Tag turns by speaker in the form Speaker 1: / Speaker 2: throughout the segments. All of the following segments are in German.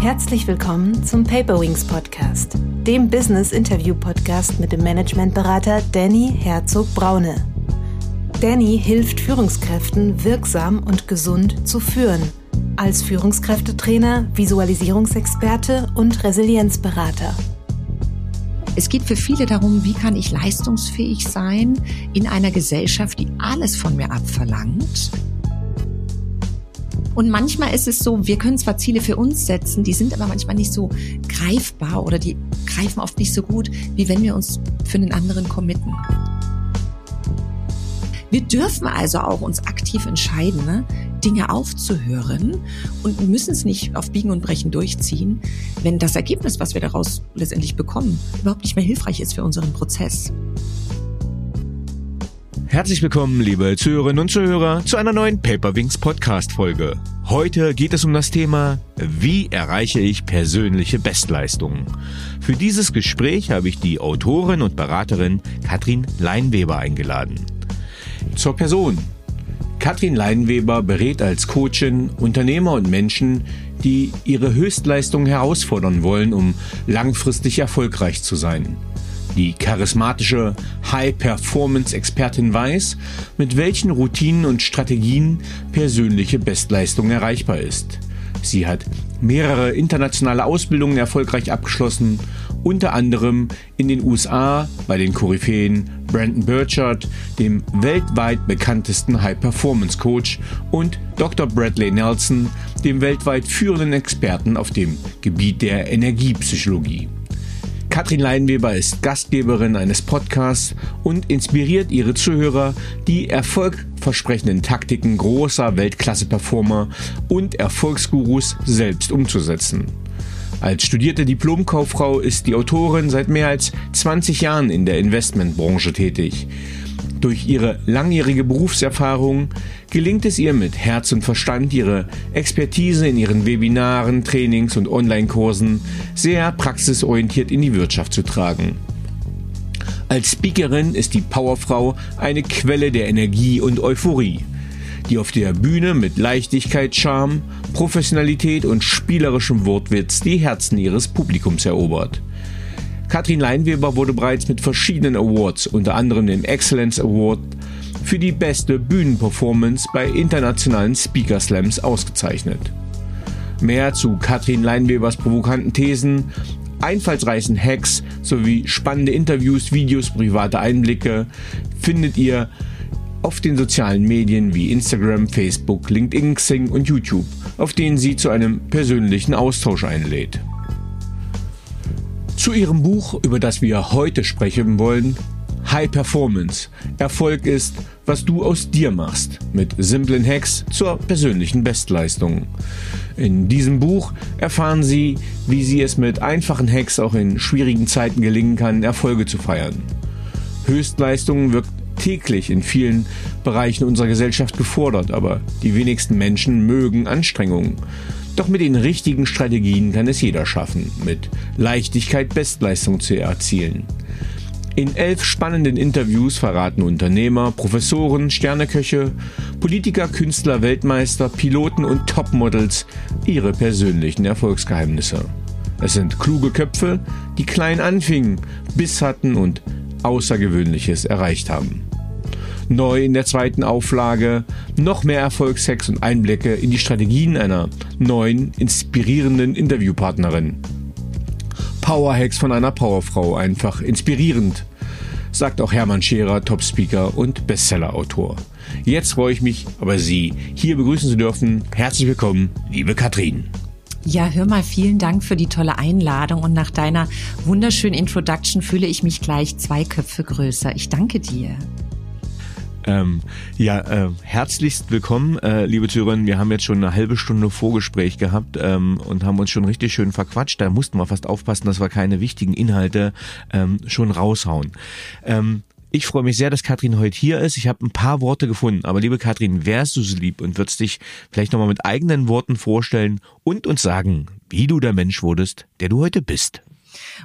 Speaker 1: Herzlich willkommen zum Paperwings Podcast, dem Business Interview Podcast mit dem Managementberater Danny Herzog Braune. Danny hilft Führungskräften wirksam und gesund zu führen, als Führungskräftetrainer, Visualisierungsexperte und Resilienzberater.
Speaker 2: Es geht für viele darum, wie kann ich leistungsfähig sein in einer Gesellschaft, die alles von mir abverlangt und manchmal ist es so, wir können zwar Ziele für uns setzen, die sind aber manchmal nicht so greifbar oder die greifen oft nicht so gut, wie wenn wir uns für einen anderen committen. Wir dürfen also auch uns aktiv entscheiden, ne? Dinge aufzuhören und müssen es nicht auf Biegen und Brechen durchziehen, wenn das Ergebnis, was wir daraus letztendlich bekommen, überhaupt nicht mehr hilfreich ist für unseren Prozess.
Speaker 3: Herzlich willkommen, liebe Zuhörerinnen und Zuhörer, zu einer neuen Paperwings Podcast Folge. Heute geht es um das Thema, wie erreiche ich persönliche Bestleistungen? Für dieses Gespräch habe ich die Autorin und Beraterin Katrin Leinweber eingeladen. Zur Person. Katrin Leinweber berät als Coachin Unternehmer und Menschen, die ihre Höchstleistungen herausfordern wollen, um langfristig erfolgreich zu sein. Die charismatische High-Performance-Expertin weiß, mit welchen Routinen und Strategien persönliche Bestleistung erreichbar ist. Sie hat mehrere internationale Ausbildungen erfolgreich abgeschlossen, unter anderem in den USA bei den Koryphäen Brandon Burchard, dem weltweit bekanntesten High-Performance-Coach, und Dr. Bradley Nelson, dem weltweit führenden Experten auf dem Gebiet der Energiepsychologie. Katrin Leinweber ist Gastgeberin eines Podcasts und inspiriert ihre Zuhörer, die erfolgversprechenden Taktiken großer Weltklasse-Performer und Erfolgsgurus selbst umzusetzen. Als studierte Diplomkauffrau ist die Autorin seit mehr als 20 Jahren in der Investmentbranche tätig. Durch ihre langjährige Berufserfahrung gelingt es ihr mit Herz und Verstand, ihre Expertise in ihren Webinaren, Trainings und Online-Kursen sehr praxisorientiert in die Wirtschaft zu tragen. Als Speakerin ist die Powerfrau eine Quelle der Energie und Euphorie, die auf der Bühne mit Leichtigkeit, Charme, Professionalität und spielerischem Wortwitz die Herzen ihres Publikums erobert. Katrin Leinweber wurde bereits mit verschiedenen Awards, unter anderem dem Excellence Award, für die beste Bühnenperformance bei internationalen Speaker Slams ausgezeichnet. Mehr zu Katrin Leinwebers provokanten Thesen, einfallsreichen Hacks sowie spannende Interviews, Videos, private Einblicke findet ihr auf den sozialen Medien wie Instagram, Facebook, LinkedIn, Xing und YouTube, auf denen sie zu einem persönlichen Austausch einlädt. Zu ihrem Buch, über das wir heute sprechen wollen, High Performance. Erfolg ist, was du aus dir machst, mit simplen Hacks zur persönlichen Bestleistung. In diesem Buch erfahren Sie, wie Sie es mit einfachen Hacks auch in schwierigen Zeiten gelingen kann, Erfolge zu feiern. Höchstleistung wirkt täglich in vielen Bereichen unserer Gesellschaft gefordert, aber die wenigsten Menschen mögen Anstrengungen. Doch mit den richtigen Strategien kann es jeder schaffen, mit Leichtigkeit Bestleistung zu erzielen. In elf spannenden Interviews verraten Unternehmer, Professoren, Sterneköche, Politiker, Künstler, Weltmeister, Piloten und Topmodels ihre persönlichen Erfolgsgeheimnisse. Es sind kluge Köpfe, die klein anfingen, Biss hatten und Außergewöhnliches erreicht haben. Neu in der zweiten Auflage noch mehr Erfolgshacks und Einblicke in die Strategien einer neuen, inspirierenden Interviewpartnerin. Powerhacks von einer Powerfrau, einfach inspirierend, sagt auch Hermann Scherer, Topspeaker und Bestsellerautor. Jetzt freue ich mich, aber Sie hier begrüßen zu dürfen. Herzlich willkommen, liebe Katrin.
Speaker 2: Ja, hör mal, vielen Dank für die tolle Einladung und nach deiner wunderschönen Introduction fühle ich mich gleich zwei Köpfe größer. Ich danke dir.
Speaker 3: Ähm, ja, äh, herzlichst willkommen, äh, liebe Zuhörerinnen. Wir haben jetzt schon eine halbe Stunde Vorgespräch gehabt ähm, und haben uns schon richtig schön verquatscht. Da mussten wir fast aufpassen, dass wir keine wichtigen Inhalte ähm, schon raushauen. Ähm, ich freue mich sehr, dass Katrin heute hier ist. Ich habe ein paar Worte gefunden. Aber liebe Katrin, wärst du so lieb und würdest dich vielleicht nochmal mit eigenen Worten vorstellen und uns sagen, wie du der Mensch wurdest, der du heute bist?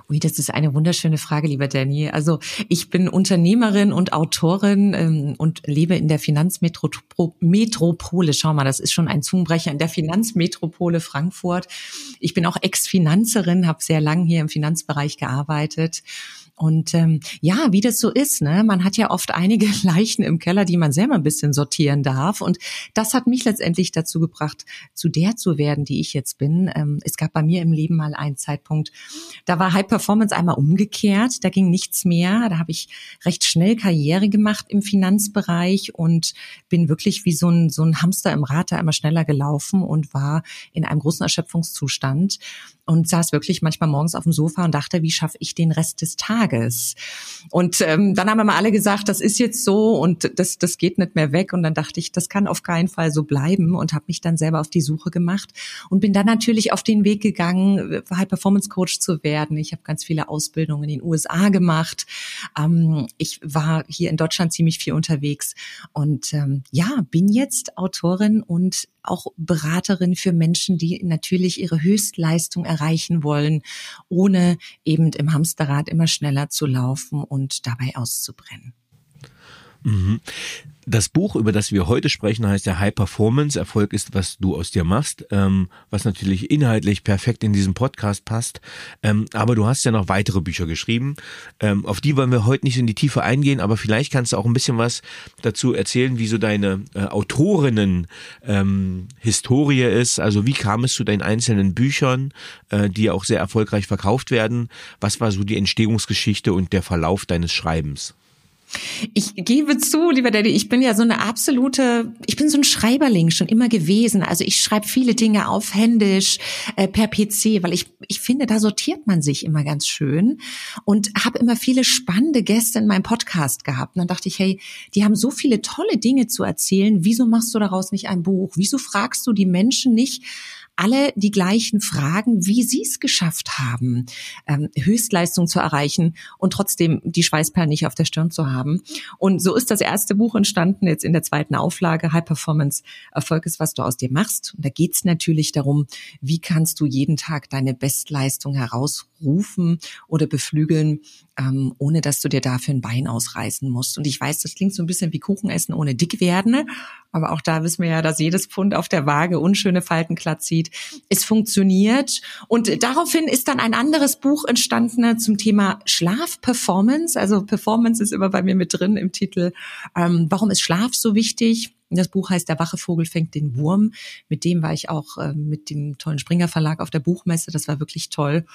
Speaker 2: Ui, das ist eine wunderschöne Frage, lieber Danny. Also ich bin Unternehmerin und Autorin ähm, und lebe in der Finanzmetropole. Schau mal, das ist schon ein Zungenbrecher in der Finanzmetropole Frankfurt. Ich bin auch Ex-Finanzerin, habe sehr lang hier im Finanzbereich gearbeitet und ähm, ja, wie das so ist, ne? Man hat ja oft einige Leichen im Keller, die man selber ein bisschen sortieren darf. Und das hat mich letztendlich dazu gebracht, zu der zu werden, die ich jetzt bin. Ähm, es gab bei mir im Leben mal einen Zeitpunkt, da war High Performance einmal umgekehrt, da ging nichts mehr. Da habe ich recht schnell Karriere gemacht im Finanzbereich und bin wirklich wie so ein, so ein Hamster im Rad da immer schneller gelaufen und war in einem großen Erschöpfungszustand und saß wirklich manchmal morgens auf dem Sofa und dachte, wie schaffe ich den Rest des Tages? Und ähm, dann haben immer alle gesagt, das ist jetzt so und das, das geht nicht mehr weg. Und dann dachte ich, das kann auf keinen Fall so bleiben und habe mich dann selber auf die Suche gemacht und bin dann natürlich auf den Weg gegangen, High Performance Coach zu werden. Ich habe ganz viele Ausbildungen in den USA gemacht. Ähm, ich war hier in Deutschland ziemlich viel unterwegs und ähm, ja, bin jetzt Autorin und auch Beraterin für Menschen, die natürlich ihre Höchstleistung erreichen wollen, ohne eben im Hamsterrad immer schneller zu laufen und dabei auszubrennen.
Speaker 3: Mhm. Das Buch, über das wir heute sprechen, heißt ja High Performance. Erfolg ist, was du aus dir machst, ähm, was natürlich inhaltlich perfekt in diesen Podcast passt. Ähm, aber du hast ja noch weitere Bücher geschrieben. Ähm, auf die wollen wir heute nicht in die Tiefe eingehen, aber vielleicht kannst du auch ein bisschen was dazu erzählen, wie so deine äh, Autorinnen-Historie ähm, ist. Also wie kam es zu deinen einzelnen Büchern, äh, die auch sehr erfolgreich verkauft werden? Was war so die Entstehungsgeschichte und der Verlauf deines Schreibens?
Speaker 2: Ich gebe zu, lieber Daddy, ich bin ja so eine absolute, ich bin so ein Schreiberling schon immer gewesen. Also ich schreibe viele Dinge auf händisch, äh, per PC, weil ich, ich finde, da sortiert man sich immer ganz schön und habe immer viele spannende Gäste in meinem Podcast gehabt. Und dann dachte ich, hey, die haben so viele tolle Dinge zu erzählen. Wieso machst du daraus nicht ein Buch? Wieso fragst du die Menschen nicht, alle die gleichen Fragen, wie sie es geschafft haben, ähm, Höchstleistung zu erreichen und trotzdem die Schweißperlen nicht auf der Stirn zu haben. Und so ist das erste Buch entstanden, jetzt in der zweiten Auflage, High Performance Erfolg ist, was du aus dir machst. Und da geht es natürlich darum, wie kannst du jeden Tag deine Bestleistung herausrufen oder beflügeln, ähm, ohne dass du dir dafür ein Bein ausreißen musst. Und ich weiß, das klingt so ein bisschen wie Kuchen essen ohne dick werden, aber auch da wissen wir ja, dass jedes Pfund auf der Waage unschöne Falten glatt zieht. Es funktioniert. Und daraufhin ist dann ein anderes Buch entstanden zum Thema Schlafperformance. Also Performance ist immer bei mir mit drin im Titel. Ähm, warum ist Schlaf so wichtig? Das Buch heißt Der wache Vogel fängt den Wurm. Mit dem war ich auch äh, mit dem tollen Springer Verlag auf der Buchmesse. Das war wirklich toll.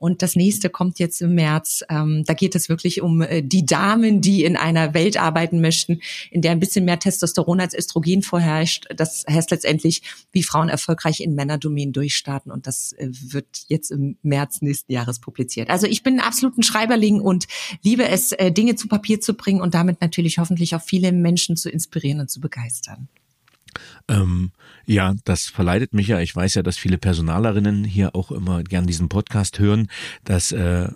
Speaker 2: Und das nächste kommt jetzt im März. Ähm, da geht es wirklich um äh, die Damen, die in einer Welt arbeiten möchten, in der ein bisschen mehr Testosteron als Östrogen vorherrscht. Das heißt letztendlich, wie Frauen erfolgreich in Männerdomänen durchstarten. Und das äh, wird jetzt im März nächsten Jahres publiziert. Also ich bin absolut ein Schreiberling und liebe es, äh, Dinge zu Papier zu bringen und damit natürlich hoffentlich auch viele Menschen zu inspirieren und zu begeistern.
Speaker 3: Ähm, ja, das verleitet mich ja. Ich weiß ja, dass viele Personalerinnen hier auch immer gern diesen Podcast hören, dass äh,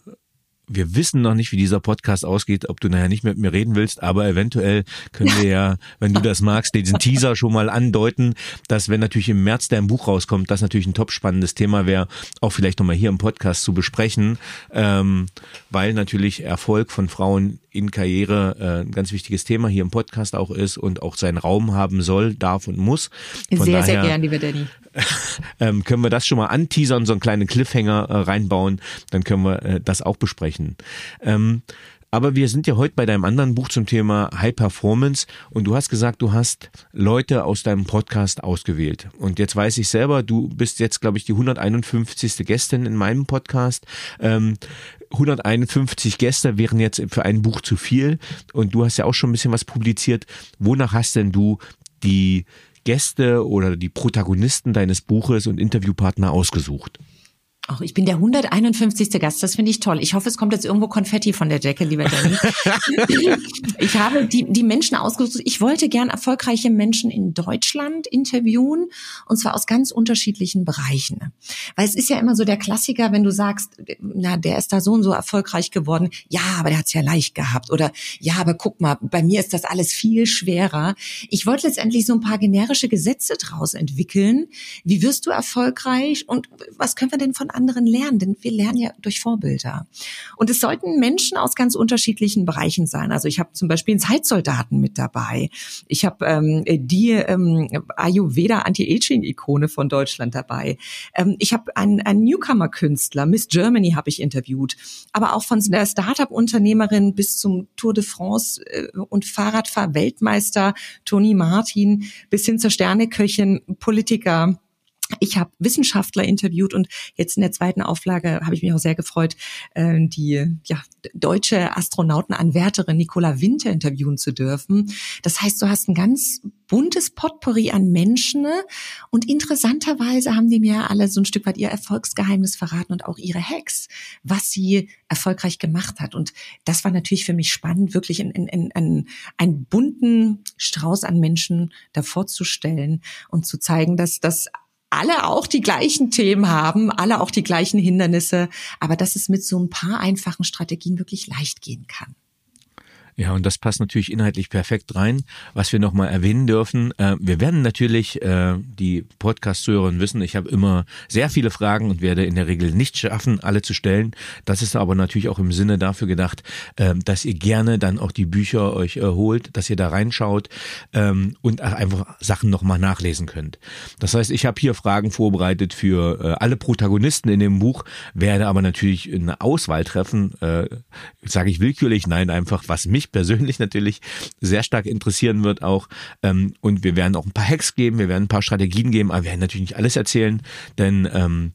Speaker 3: wir wissen noch nicht, wie dieser Podcast ausgeht, ob du nachher nicht mit mir reden willst, aber eventuell können wir ja, wenn du das magst, diesen Teaser schon mal andeuten, dass wenn natürlich im März dein Buch rauskommt, das natürlich ein top spannendes Thema wäre, auch vielleicht nochmal hier im Podcast zu besprechen, ähm, weil natürlich Erfolg von Frauen in Karriere äh, ein ganz wichtiges Thema hier im Podcast auch ist und auch seinen Raum haben soll, darf und muss.
Speaker 2: Von sehr, daher, sehr gern, lieber Danny.
Speaker 3: ähm, können wir das schon mal anteasern, so einen kleinen Cliffhanger äh, reinbauen, dann können wir äh, das auch besprechen. Ähm, aber wir sind ja heute bei deinem anderen Buch zum Thema High Performance und du hast gesagt, du hast Leute aus deinem Podcast ausgewählt. Und jetzt weiß ich selber, du bist jetzt, glaube ich, die 151. Gästin in meinem Podcast. Ähm, 151 Gäste wären jetzt für ein Buch zu viel und du hast ja auch schon ein bisschen was publiziert. Wonach hast denn du die Gäste oder die Protagonisten deines Buches und Interviewpartner ausgesucht?
Speaker 2: Ach, ich bin der 151. Gast, das finde ich toll. Ich hoffe, es kommt jetzt irgendwo Konfetti von der Jacke, lieber Danny. ich habe die, die Menschen ausgesucht. Ich wollte gern erfolgreiche Menschen in Deutschland interviewen und zwar aus ganz unterschiedlichen Bereichen. Weil es ist ja immer so der Klassiker, wenn du sagst, na, der ist da so und so erfolgreich geworden. Ja, aber der hat es ja leicht gehabt. Oder ja, aber guck mal, bei mir ist das alles viel schwerer. Ich wollte letztendlich so ein paar generische Gesetze draus entwickeln. Wie wirst du erfolgreich und was können wir denn von anderen lernen, denn wir lernen ja durch Vorbilder. Und es sollten Menschen aus ganz unterschiedlichen Bereichen sein. Also ich habe zum Beispiel einen Zeitsoldaten mit dabei. Ich habe ähm, die ähm, Ayurveda Anti-Aging-Ikone von Deutschland dabei. Ähm, ich habe einen, einen Newcomer-Künstler, Miss Germany habe ich interviewt, aber auch von der Startup-Unternehmerin bis zum Tour de France äh, und Fahrradfahr-Weltmeister Toni Martin bis hin zur Sterneköchin, Politiker ich habe Wissenschaftler interviewt und jetzt in der zweiten Auflage habe ich mich auch sehr gefreut, äh, die ja, deutsche Astronautenanwärterin Nicola Winter interviewen zu dürfen. Das heißt, du hast ein ganz buntes Potpourri an Menschen ne? und interessanterweise haben die mir alle so ein Stück weit ihr Erfolgsgeheimnis verraten und auch ihre Hacks, was sie erfolgreich gemacht hat. Und das war natürlich für mich spannend, wirklich in, in, in, in einen bunten Strauß an Menschen davor zu stellen und zu zeigen, dass das alle auch die gleichen Themen haben, alle auch die gleichen Hindernisse, aber dass es mit so ein paar einfachen Strategien wirklich leicht gehen kann.
Speaker 3: Ja, und das passt natürlich inhaltlich perfekt rein. Was wir nochmal erwähnen dürfen, äh, wir werden natürlich, äh, die Podcast-Zuhörerinnen wissen, ich habe immer sehr viele Fragen und werde in der Regel nicht schaffen, alle zu stellen. Das ist aber natürlich auch im Sinne dafür gedacht, äh, dass ihr gerne dann auch die Bücher euch holt, dass ihr da reinschaut ähm, und einfach Sachen nochmal nachlesen könnt. Das heißt, ich habe hier Fragen vorbereitet für äh, alle Protagonisten in dem Buch, werde aber natürlich eine Auswahl treffen, äh, sage ich willkürlich, nein, einfach was mich mich persönlich natürlich sehr stark interessieren wird auch. Ähm, und wir werden auch ein paar Hacks geben, wir werden ein paar Strategien geben, aber wir werden natürlich nicht alles erzählen, denn ähm,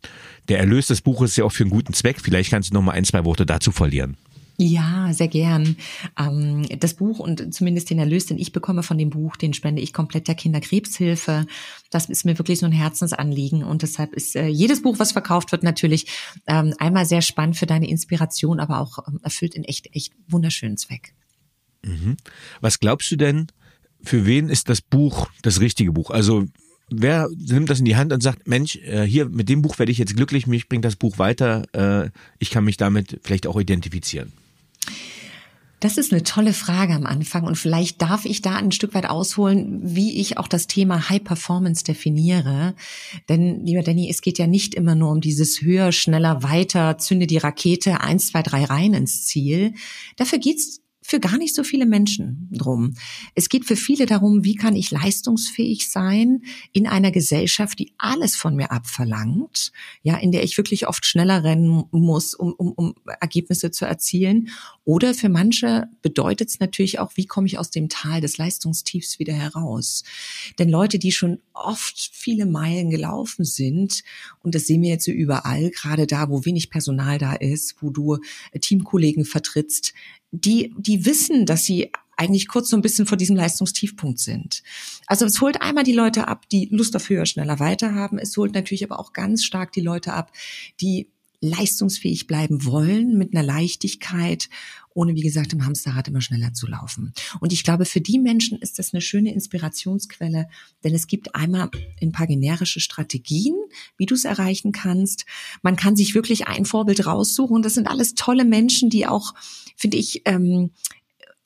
Speaker 3: der Erlös des Buches ist ja auch für einen guten Zweck. Vielleicht kannst du noch mal ein, zwei Worte dazu verlieren.
Speaker 2: Ja, sehr gern. Ähm, das Buch und zumindest den Erlös, den ich bekomme von dem Buch, den spende ich komplett der Kinderkrebshilfe. Das ist mir wirklich so ein Herzensanliegen und deshalb ist äh, jedes Buch, was verkauft wird, natürlich ähm, einmal sehr spannend für deine Inspiration, aber auch ähm, erfüllt in echt, echt wunderschönen Zweck.
Speaker 3: Mhm. Was glaubst du denn, für wen ist das Buch das richtige Buch? Also wer nimmt das in die Hand und sagt, Mensch, äh, hier mit dem Buch werde ich jetzt glücklich, mich bringt das Buch weiter, äh, ich kann mich damit vielleicht auch identifizieren?
Speaker 2: Das ist eine tolle Frage am Anfang und vielleicht darf ich da ein Stück weit ausholen, wie ich auch das Thema High Performance definiere. Denn, lieber Danny, es geht ja nicht immer nur um dieses höher, schneller, weiter, zünde die Rakete eins, zwei, drei rein ins Ziel. Dafür geht's für gar nicht so viele Menschen drum. Es geht für viele darum, wie kann ich leistungsfähig sein in einer Gesellschaft, die alles von mir abverlangt, ja, in der ich wirklich oft schneller rennen muss, um, um, um Ergebnisse zu erzielen. Oder für manche bedeutet es natürlich auch, wie komme ich aus dem Tal des Leistungstiefs wieder heraus? Denn Leute, die schon oft viele Meilen gelaufen sind, und das sehen wir jetzt so überall, gerade da, wo wenig Personal da ist, wo du Teamkollegen vertrittst, die, die wissen, dass sie eigentlich kurz so ein bisschen vor diesem Leistungstiefpunkt sind. Also es holt einmal die Leute ab, die Lust auf höher, schneller weiter haben. Es holt natürlich aber auch ganz stark die Leute ab, die leistungsfähig bleiben wollen mit einer Leichtigkeit, ohne wie gesagt im Hamsterrad immer schneller zu laufen. Und ich glaube, für die Menschen ist das eine schöne Inspirationsquelle, denn es gibt einmal ein paar generische Strategien, wie du es erreichen kannst. Man kann sich wirklich ein Vorbild raussuchen. Das sind alles tolle Menschen, die auch, finde ich, ähm,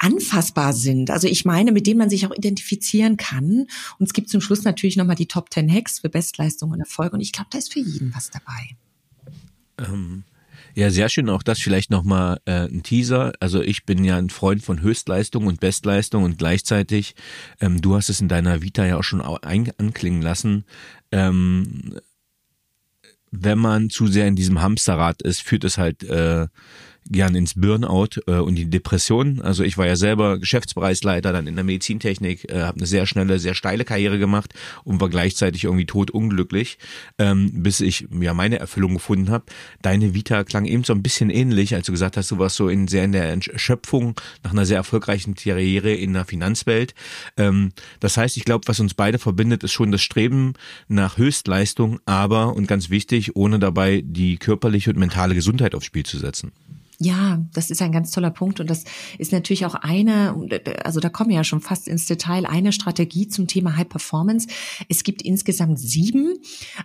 Speaker 2: anfassbar sind. Also ich meine, mit denen man sich auch identifizieren kann. Und es gibt zum Schluss natürlich nochmal die Top 10 Hacks für Bestleistung und Erfolg. Und ich glaube, da ist für jeden was dabei.
Speaker 3: Ähm, ja, sehr schön. Auch das vielleicht nochmal äh, ein Teaser. Also ich bin ja ein Freund von Höchstleistung und Bestleistung und gleichzeitig, ähm, du hast es in deiner Vita ja auch schon ein anklingen lassen, ähm, wenn man zu sehr in diesem Hamsterrad ist, führt es halt äh, gern ins Burnout äh, und die Depression. Also ich war ja selber Geschäftsbereichsleiter dann in der Medizintechnik, äh, habe eine sehr schnelle, sehr steile Karriere gemacht und war gleichzeitig irgendwie totunglücklich, ähm, bis ich ja meine Erfüllung gefunden habe. Deine Vita klang eben so ein bisschen ähnlich, als du gesagt hast, du warst so in sehr in der Erschöpfung nach einer sehr erfolgreichen Karriere in der Finanzwelt. Ähm, das heißt, ich glaube, was uns beide verbindet, ist schon das Streben nach Höchstleistung, aber und ganz wichtig, ohne dabei die körperliche und mentale Gesundheit aufs Spiel zu setzen.
Speaker 2: Ja, das ist ein ganz toller Punkt und das ist natürlich auch eine, also da kommen wir ja schon fast ins Detail, eine Strategie zum Thema High Performance. Es gibt insgesamt sieben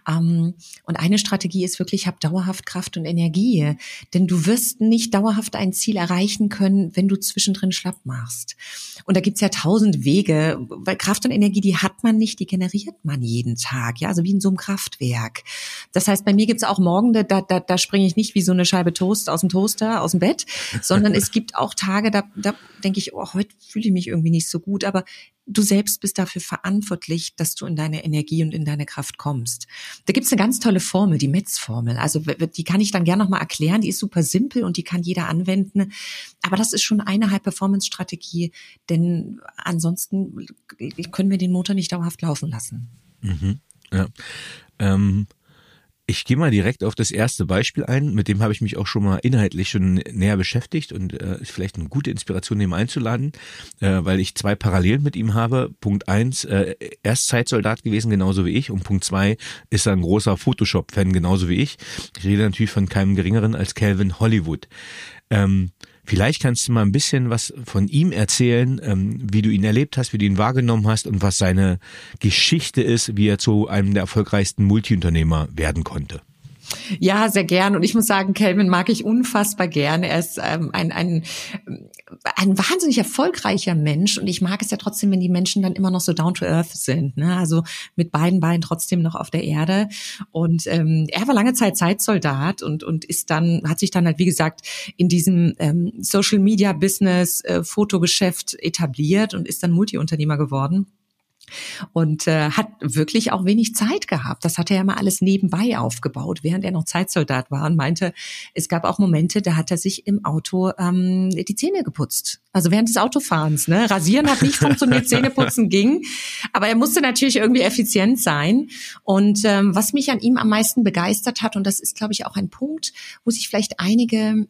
Speaker 2: ähm, und eine Strategie ist wirklich, hab dauerhaft Kraft und Energie, denn du wirst nicht dauerhaft ein Ziel erreichen können, wenn du zwischendrin schlapp machst. Und da gibt's ja tausend Wege, weil Kraft und Energie, die hat man nicht, die generiert man jeden Tag, ja, also wie in so einem Kraftwerk. Das heißt, bei mir gibt's auch Morgen, da, da, da springe ich nicht wie so eine Scheibe Toast aus dem Toaster, aus dem Bett, sondern es gibt auch Tage, da, da denke ich, oh, heute fühle ich mich irgendwie nicht so gut, aber du selbst bist dafür verantwortlich, dass du in deine Energie und in deine Kraft kommst. Da gibt's eine ganz tolle Formel, die Metz-Formel. Also die kann ich dann gerne nochmal erklären. Die ist super simpel und die kann jeder anwenden. Aber das ist schon eine High-Performance-Strategie, denn ansonsten können wir den Motor nicht dauerhaft laufen lassen.
Speaker 3: Mhm. Ja. Ähm, ich gehe mal direkt auf das erste Beispiel ein, mit dem habe ich mich auch schon mal inhaltlich schon näher beschäftigt und äh, vielleicht eine gute Inspiration, ihm einzuladen, äh, weil ich zwei Parallelen mit ihm habe. Punkt eins, äh, er ist Zeitsoldat gewesen, genauso wie ich, und Punkt zwei ist er ein großer Photoshop-Fan, genauso wie ich. Ich rede natürlich von keinem geringeren als Calvin Hollywood. Ähm, Vielleicht kannst du mal ein bisschen was von ihm erzählen, ähm, wie du ihn erlebt hast, wie du ihn wahrgenommen hast und was seine Geschichte ist, wie er zu einem der erfolgreichsten Multiunternehmer werden konnte.
Speaker 2: Ja, sehr gern. Und ich muss sagen, Kelvin mag ich unfassbar gern. Er ist ähm, ein, ein, ein wahnsinnig erfolgreicher Mensch. Und ich mag es ja trotzdem, wenn die Menschen dann immer noch so down to earth sind. Ne? Also mit beiden Beinen trotzdem noch auf der Erde. Und ähm, er war lange Zeit Zeitsoldat und, und ist dann, hat sich dann halt, wie gesagt, in diesem ähm, Social Media Business, äh, Fotogeschäft etabliert und ist dann Multiunternehmer geworden und äh, hat wirklich auch wenig Zeit gehabt. Das hat er ja mal alles nebenbei aufgebaut, während er noch Zeitsoldat war und meinte, es gab auch Momente, da hat er sich im Auto ähm, die Zähne geputzt. Also während des Autofahrens. Ne? Rasieren hat nicht funktioniert, Zähneputzen ging. Aber er musste natürlich irgendwie effizient sein. Und ähm, was mich an ihm am meisten begeistert hat, und das ist, glaube ich, auch ein Punkt, wo sich vielleicht einige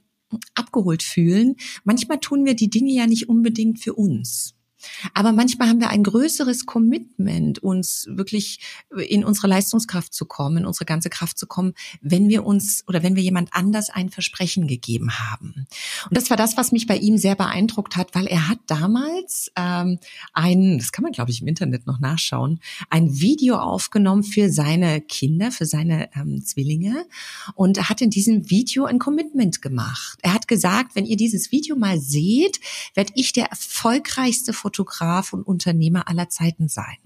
Speaker 2: abgeholt fühlen, manchmal tun wir die Dinge ja nicht unbedingt für uns. Aber manchmal haben wir ein größeres Commitment, uns wirklich in unsere Leistungskraft zu kommen, in unsere ganze Kraft zu kommen, wenn wir uns oder wenn wir jemand anders ein Versprechen gegeben haben. Und das war das, was mich bei ihm sehr beeindruckt hat, weil er hat damals ähm, ein, das kann man glaube ich im Internet noch nachschauen, ein Video aufgenommen für seine Kinder, für seine ähm, Zwillinge und hat in diesem Video ein Commitment gemacht. Er hat gesagt, wenn ihr dieses Video mal seht, werde ich der erfolgreichste Fotograf und Unternehmer aller Zeiten sein.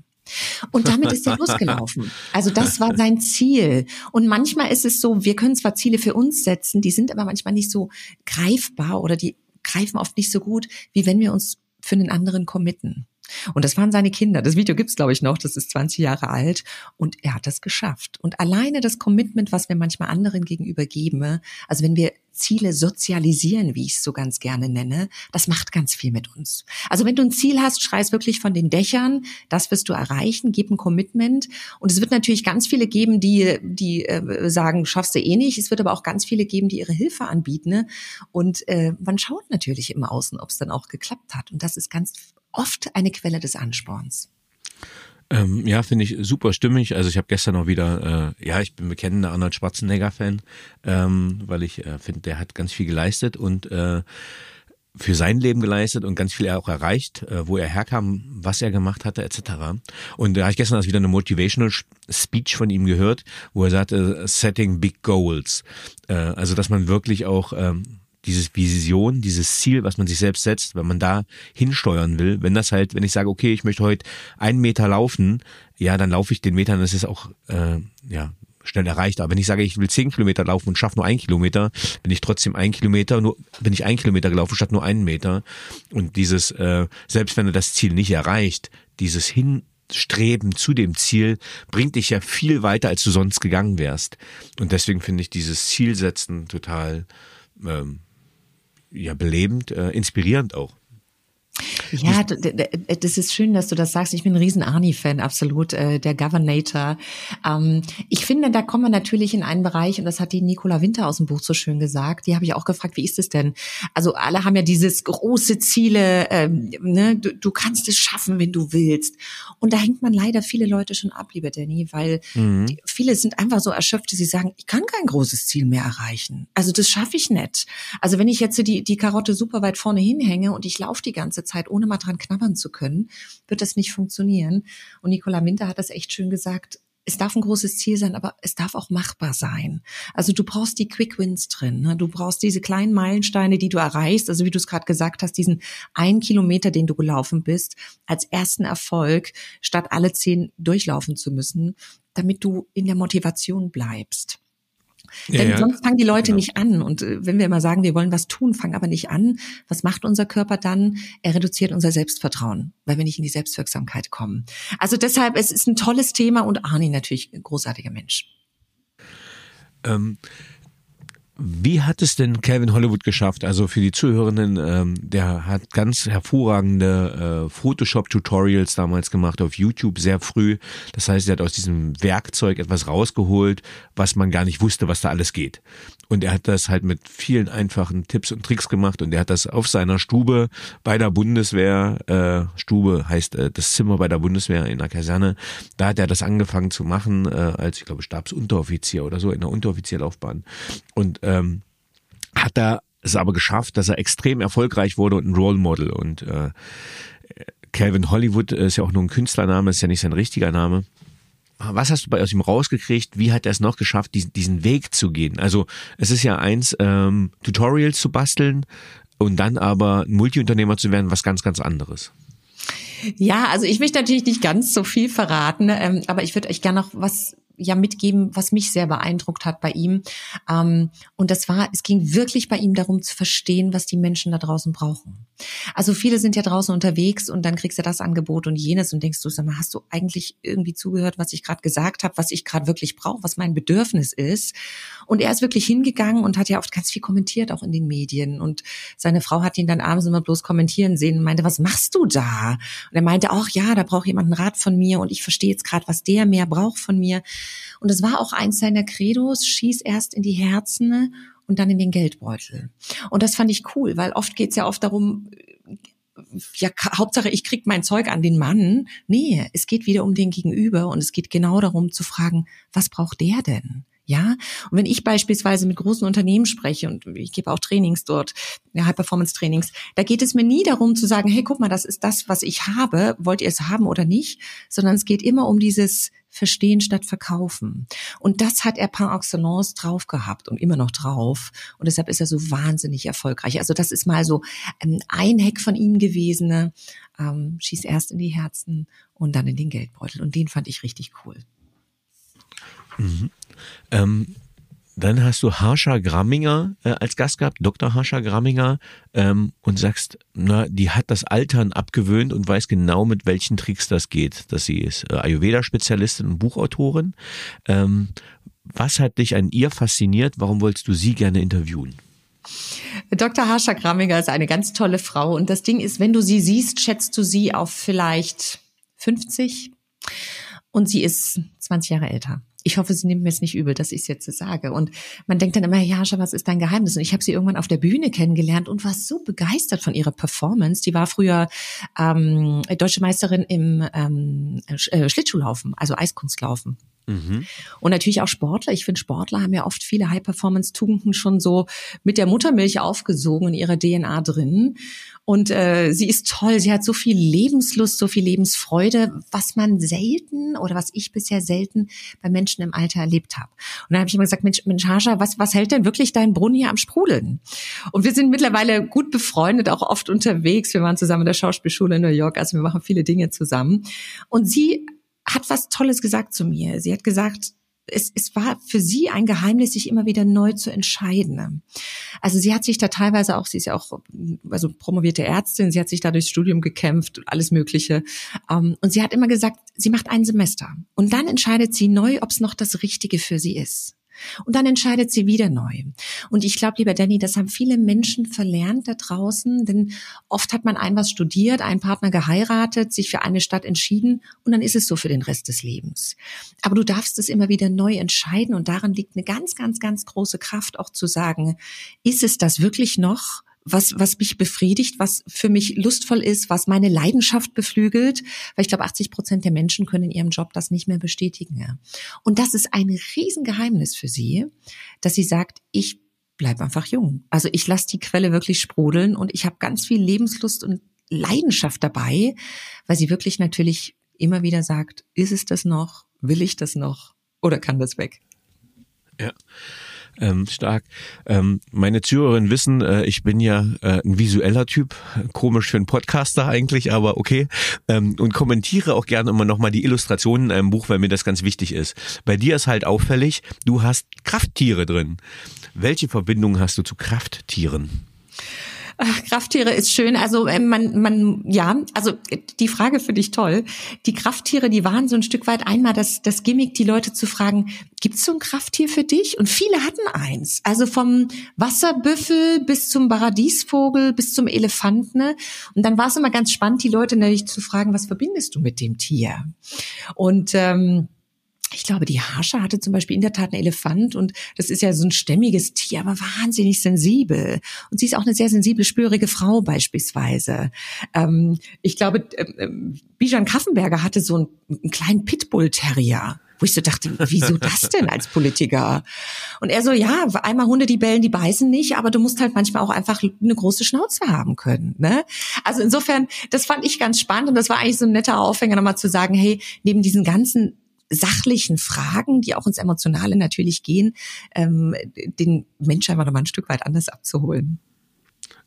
Speaker 2: Und damit ist er losgelaufen. Also das war sein Ziel. Und manchmal ist es so, wir können zwar Ziele für uns setzen, die sind aber manchmal nicht so greifbar oder die greifen oft nicht so gut, wie wenn wir uns für einen anderen committen. Und das waren seine Kinder. Das Video gibt's glaube ich, noch. Das ist 20 Jahre alt. Und er hat das geschafft. Und alleine das Commitment, was wir manchmal anderen gegenüber geben, also wenn wir Ziele sozialisieren, wie ich es so ganz gerne nenne, das macht ganz viel mit uns. Also wenn du ein Ziel hast, schrei wirklich von den Dächern, das wirst du erreichen, gib ein Commitment. Und es wird natürlich ganz viele geben, die, die äh, sagen, schaffst du eh nicht. Es wird aber auch ganz viele geben, die ihre Hilfe anbieten. Und äh, man schaut natürlich im Außen, ob es dann auch geklappt hat. Und das ist ganz oft eine Quelle des Ansporns.
Speaker 3: Ähm, ja, finde ich super stimmig. Also ich habe gestern auch wieder, äh, ja, ich bin bekennender Arnold Schwarzenegger-Fan, ähm, weil ich äh, finde, der hat ganz viel geleistet und äh, für sein Leben geleistet und ganz viel auch erreicht, äh, wo er herkam, was er gemacht hatte, etc. Und da habe ich gestern erst wieder eine Motivational Speech von ihm gehört, wo er sagte, setting big goals. Äh, also dass man wirklich auch ähm, dieses Vision, dieses Ziel, was man sich selbst setzt, wenn man da hinsteuern will, wenn das halt, wenn ich sage, okay, ich möchte heute einen Meter laufen, ja, dann laufe ich den Meter, das ist auch, äh, ja, schnell erreicht. Aber wenn ich sage, ich will zehn Kilometer laufen und schaffe nur einen Kilometer, bin ich trotzdem ein Kilometer, nur bin ich ein Kilometer gelaufen statt nur einen Meter. Und dieses, äh, selbst wenn du das Ziel nicht erreicht, dieses Hinstreben zu dem Ziel bringt dich ja viel weiter, als du sonst gegangen wärst. Und deswegen finde ich dieses Zielsetzen total ähm, ja belebend, äh, inspirierend auch.
Speaker 2: Ja, das ist schön, dass du das sagst. Ich bin ein riesen Arnie-Fan, absolut, äh, der Governator. Ähm, ich finde, da kommen wir natürlich in einen Bereich, und das hat die Nicola Winter aus dem Buch so schön gesagt. Die habe ich auch gefragt, wie ist es denn? Also alle haben ja dieses große Ziele, ähm, ne? du, du kannst es schaffen, wenn du willst. Und da hängt man leider viele Leute schon ab, lieber Danny, weil mhm. die, viele sind einfach so erschöpft, dass sie sagen, ich kann kein großes Ziel mehr erreichen. Also das schaffe ich nicht. Also wenn ich jetzt die, die Karotte super weit vorne hinhänge und ich laufe die ganze Zeit ohne ohne mal dran knabbern zu können, wird das nicht funktionieren. Und Nicola Winter hat das echt schön gesagt. Es darf ein großes Ziel sein, aber es darf auch machbar sein. Also du brauchst die Quick Wins drin. Ne? Du brauchst diese kleinen Meilensteine, die du erreichst. Also wie du es gerade gesagt hast, diesen einen Kilometer, den du gelaufen bist, als ersten Erfolg, statt alle zehn durchlaufen zu müssen, damit du in der Motivation bleibst. Denn ja, sonst fangen die Leute genau. nicht an. Und äh, wenn wir immer sagen, wir wollen was tun, fangen aber nicht an, was macht unser Körper dann? Er reduziert unser Selbstvertrauen, weil wir nicht in die Selbstwirksamkeit kommen. Also deshalb, es ist ein tolles Thema und Arni natürlich ein großartiger Mensch.
Speaker 3: Ähm, wie hat es denn Calvin Hollywood geschafft? Also für die Zuhörenden, ähm, der hat ganz hervorragende äh, Photoshop-Tutorials damals gemacht auf YouTube sehr früh. Das heißt, er hat aus diesem Werkzeug etwas rausgeholt, was man gar nicht wusste, was da alles geht. Und er hat das halt mit vielen einfachen Tipps und Tricks gemacht und er hat das auf seiner Stube bei der Bundeswehr, äh, Stube heißt äh, das Zimmer bei der Bundeswehr in der Kaserne, da hat er das angefangen zu machen, äh, als ich glaube Stabsunteroffizier oder so in der Unteroffizierlaufbahn. Und ähm, hat er es aber geschafft, dass er extrem erfolgreich wurde und ein Role Model. Und äh, Calvin Hollywood ist ja auch nur ein Künstlername, ist ja nicht sein richtiger Name was hast du bei aus ihm rausgekriegt? Wie hat er es noch geschafft, diesen, diesen Weg zu gehen? Also es ist ja eins, ähm, Tutorials zu basteln und dann aber Multiunternehmer zu werden, was ganz, ganz anderes.
Speaker 2: Ja, also ich möchte natürlich nicht ganz so viel verraten, ähm, aber ich würde euch gerne noch was ja mitgeben, was mich sehr beeindruckt hat bei ihm. Ähm, und das war, es ging wirklich bei ihm darum zu verstehen, was die Menschen da draußen brauchen. Also viele sind ja draußen unterwegs und dann kriegst du das Angebot und jenes und denkst du, sag mal, hast du eigentlich irgendwie zugehört, was ich gerade gesagt habe, was ich gerade wirklich brauche, was mein Bedürfnis ist? Und er ist wirklich hingegangen und hat ja oft ganz viel kommentiert, auch in den Medien. Und seine Frau hat ihn dann abends immer bloß kommentieren sehen und meinte, was machst du da? Und er meinte auch, ja, da braucht jemand einen Rat von mir und ich verstehe jetzt gerade, was der mehr braucht von mir. Und es war auch eins seiner Credos, schieß erst in die Herzen und dann in den Geldbeutel. Und das fand ich cool, weil oft geht's ja oft darum, ja, Hauptsache ich krieg mein Zeug an den Mann. Nee, es geht wieder um den Gegenüber und es geht genau darum zu fragen, was braucht der denn? Ja, und wenn ich beispielsweise mit großen Unternehmen spreche und ich gebe auch Trainings dort, ja, High-Performance-Trainings, da geht es mir nie darum zu sagen, hey, guck mal, das ist das, was ich habe, wollt ihr es haben oder nicht, sondern es geht immer um dieses Verstehen statt Verkaufen. Und das hat er par excellence drauf gehabt und immer noch drauf. Und deshalb ist er so wahnsinnig erfolgreich. Also das ist mal so ähm, ein Hack von ihm gewesen. Ne? Ähm, schieß erst in die Herzen und dann in den Geldbeutel. Und den fand ich richtig cool.
Speaker 3: Mhm. Ähm, dann hast du Harsha Gramminger äh, als Gast gehabt, Dr. Harsha Gramminger, ähm, und sagst, na, die hat das Altern abgewöhnt und weiß genau, mit welchen Tricks das geht. Dass sie ist äh, Ayurveda-Spezialistin und Buchautorin. Ähm, was hat dich an ihr fasziniert? Warum wolltest du sie gerne interviewen?
Speaker 2: Dr. Harsha Gramminger ist eine ganz tolle Frau und das Ding ist, wenn du sie siehst, schätzt du sie auf vielleicht 50 und sie ist 20 Jahre älter ich hoffe, sie nimmt mir es nicht übel, dass ich es jetzt sage. Und man denkt dann immer, ja, was ist dein Geheimnis? Und ich habe sie irgendwann auf der Bühne kennengelernt und war so begeistert von ihrer Performance. Die war früher ähm, deutsche Meisterin im ähm, äh, Schlittschuhlaufen, also Eiskunstlaufen. Mhm. Und natürlich auch Sportler. Ich finde, Sportler haben ja oft viele High-Performance-Tugenden schon so mit der Muttermilch aufgesogen in ihrer DNA drin. Und äh, sie ist toll. Sie hat so viel Lebenslust, so viel Lebensfreude, was man selten oder was ich bisher selten bei Menschen im Alter erlebt habe. Und dann habe ich immer gesagt, Mensch, Mensch, Harsha, was, was hält denn wirklich dein Brunnen hier am Sprudeln? Und wir sind mittlerweile gut befreundet, auch oft unterwegs. Wir waren zusammen in der Schauspielschule in New York, also wir machen viele Dinge zusammen. Und sie hat was Tolles gesagt zu mir. Sie hat gesagt, es, es war für sie ein Geheimnis, sich immer wieder neu zu entscheiden. Also sie hat sich da teilweise auch, sie ist ja auch also promovierte Ärztin, sie hat sich da durchs Studium gekämpft, alles Mögliche. Ähm, und sie hat immer gesagt, sie macht ein Semester und dann entscheidet sie neu, ob es noch das Richtige für sie ist. Und dann entscheidet sie wieder neu. Und ich glaube, lieber Danny, das haben viele Menschen verlernt da draußen, denn oft hat man ein was studiert, einen Partner geheiratet, sich für eine Stadt entschieden und dann ist es so für den Rest des Lebens. Aber du darfst es immer wieder neu entscheiden und darin liegt eine ganz, ganz, ganz große Kraft auch zu sagen, ist es das wirklich noch? Was, was mich befriedigt, was für mich lustvoll ist, was meine Leidenschaft beflügelt, weil ich glaube, 80 Prozent der Menschen können in ihrem Job das nicht mehr bestätigen. Ja. Und das ist ein Riesengeheimnis für sie, dass sie sagt, ich bleib einfach jung. Also ich lasse die Quelle wirklich sprudeln und ich habe ganz viel Lebenslust und Leidenschaft dabei, weil sie wirklich natürlich immer wieder sagt, ist es das noch? Will ich das noch? Oder kann das weg?
Speaker 3: Ja. Ähm, stark. Ähm, meine Zuhörerinnen wissen, äh, ich bin ja äh, ein visueller Typ, komisch für einen Podcaster eigentlich, aber okay. Ähm, und kommentiere auch gerne immer nochmal die Illustrationen in einem Buch, weil mir das ganz wichtig ist. Bei dir ist halt auffällig, du hast Krafttiere drin. Welche Verbindung hast du zu Krafttieren?
Speaker 2: Ach, Krafttiere ist schön. Also äh, man, man, ja, also die Frage finde ich toll. Die Krafttiere, die waren so ein Stück weit einmal das, das Gimmick, die Leute zu fragen, gibt's so ein Krafttier für dich? Und viele hatten eins. Also vom Wasserbüffel bis zum Paradiesvogel bis zum Elefanten. Ne? Und dann war es immer ganz spannend, die Leute natürlich zu fragen, was verbindest du mit dem Tier? Und ähm, ich glaube, die Harsche hatte zum Beispiel in der Tat einen Elefant und das ist ja so ein stämmiges Tier, aber wahnsinnig sensibel. Und sie ist auch eine sehr sensible, spürige Frau beispielsweise. Ähm, ich glaube, äh, Bijan Kaffenberger hatte so einen, einen kleinen Pitbull-Terrier wo ich so dachte, wieso das denn als Politiker? Und er so, ja, einmal Hunde, die bellen, die beißen nicht, aber du musst halt manchmal auch einfach eine große Schnauze haben können. Ne? Also insofern, das fand ich ganz spannend und das war eigentlich so ein netter Aufhänger, nochmal zu sagen, hey, neben diesen ganzen sachlichen Fragen, die auch ins Emotionale natürlich gehen, ähm, den Menschen einfach noch mal ein Stück weit anders abzuholen.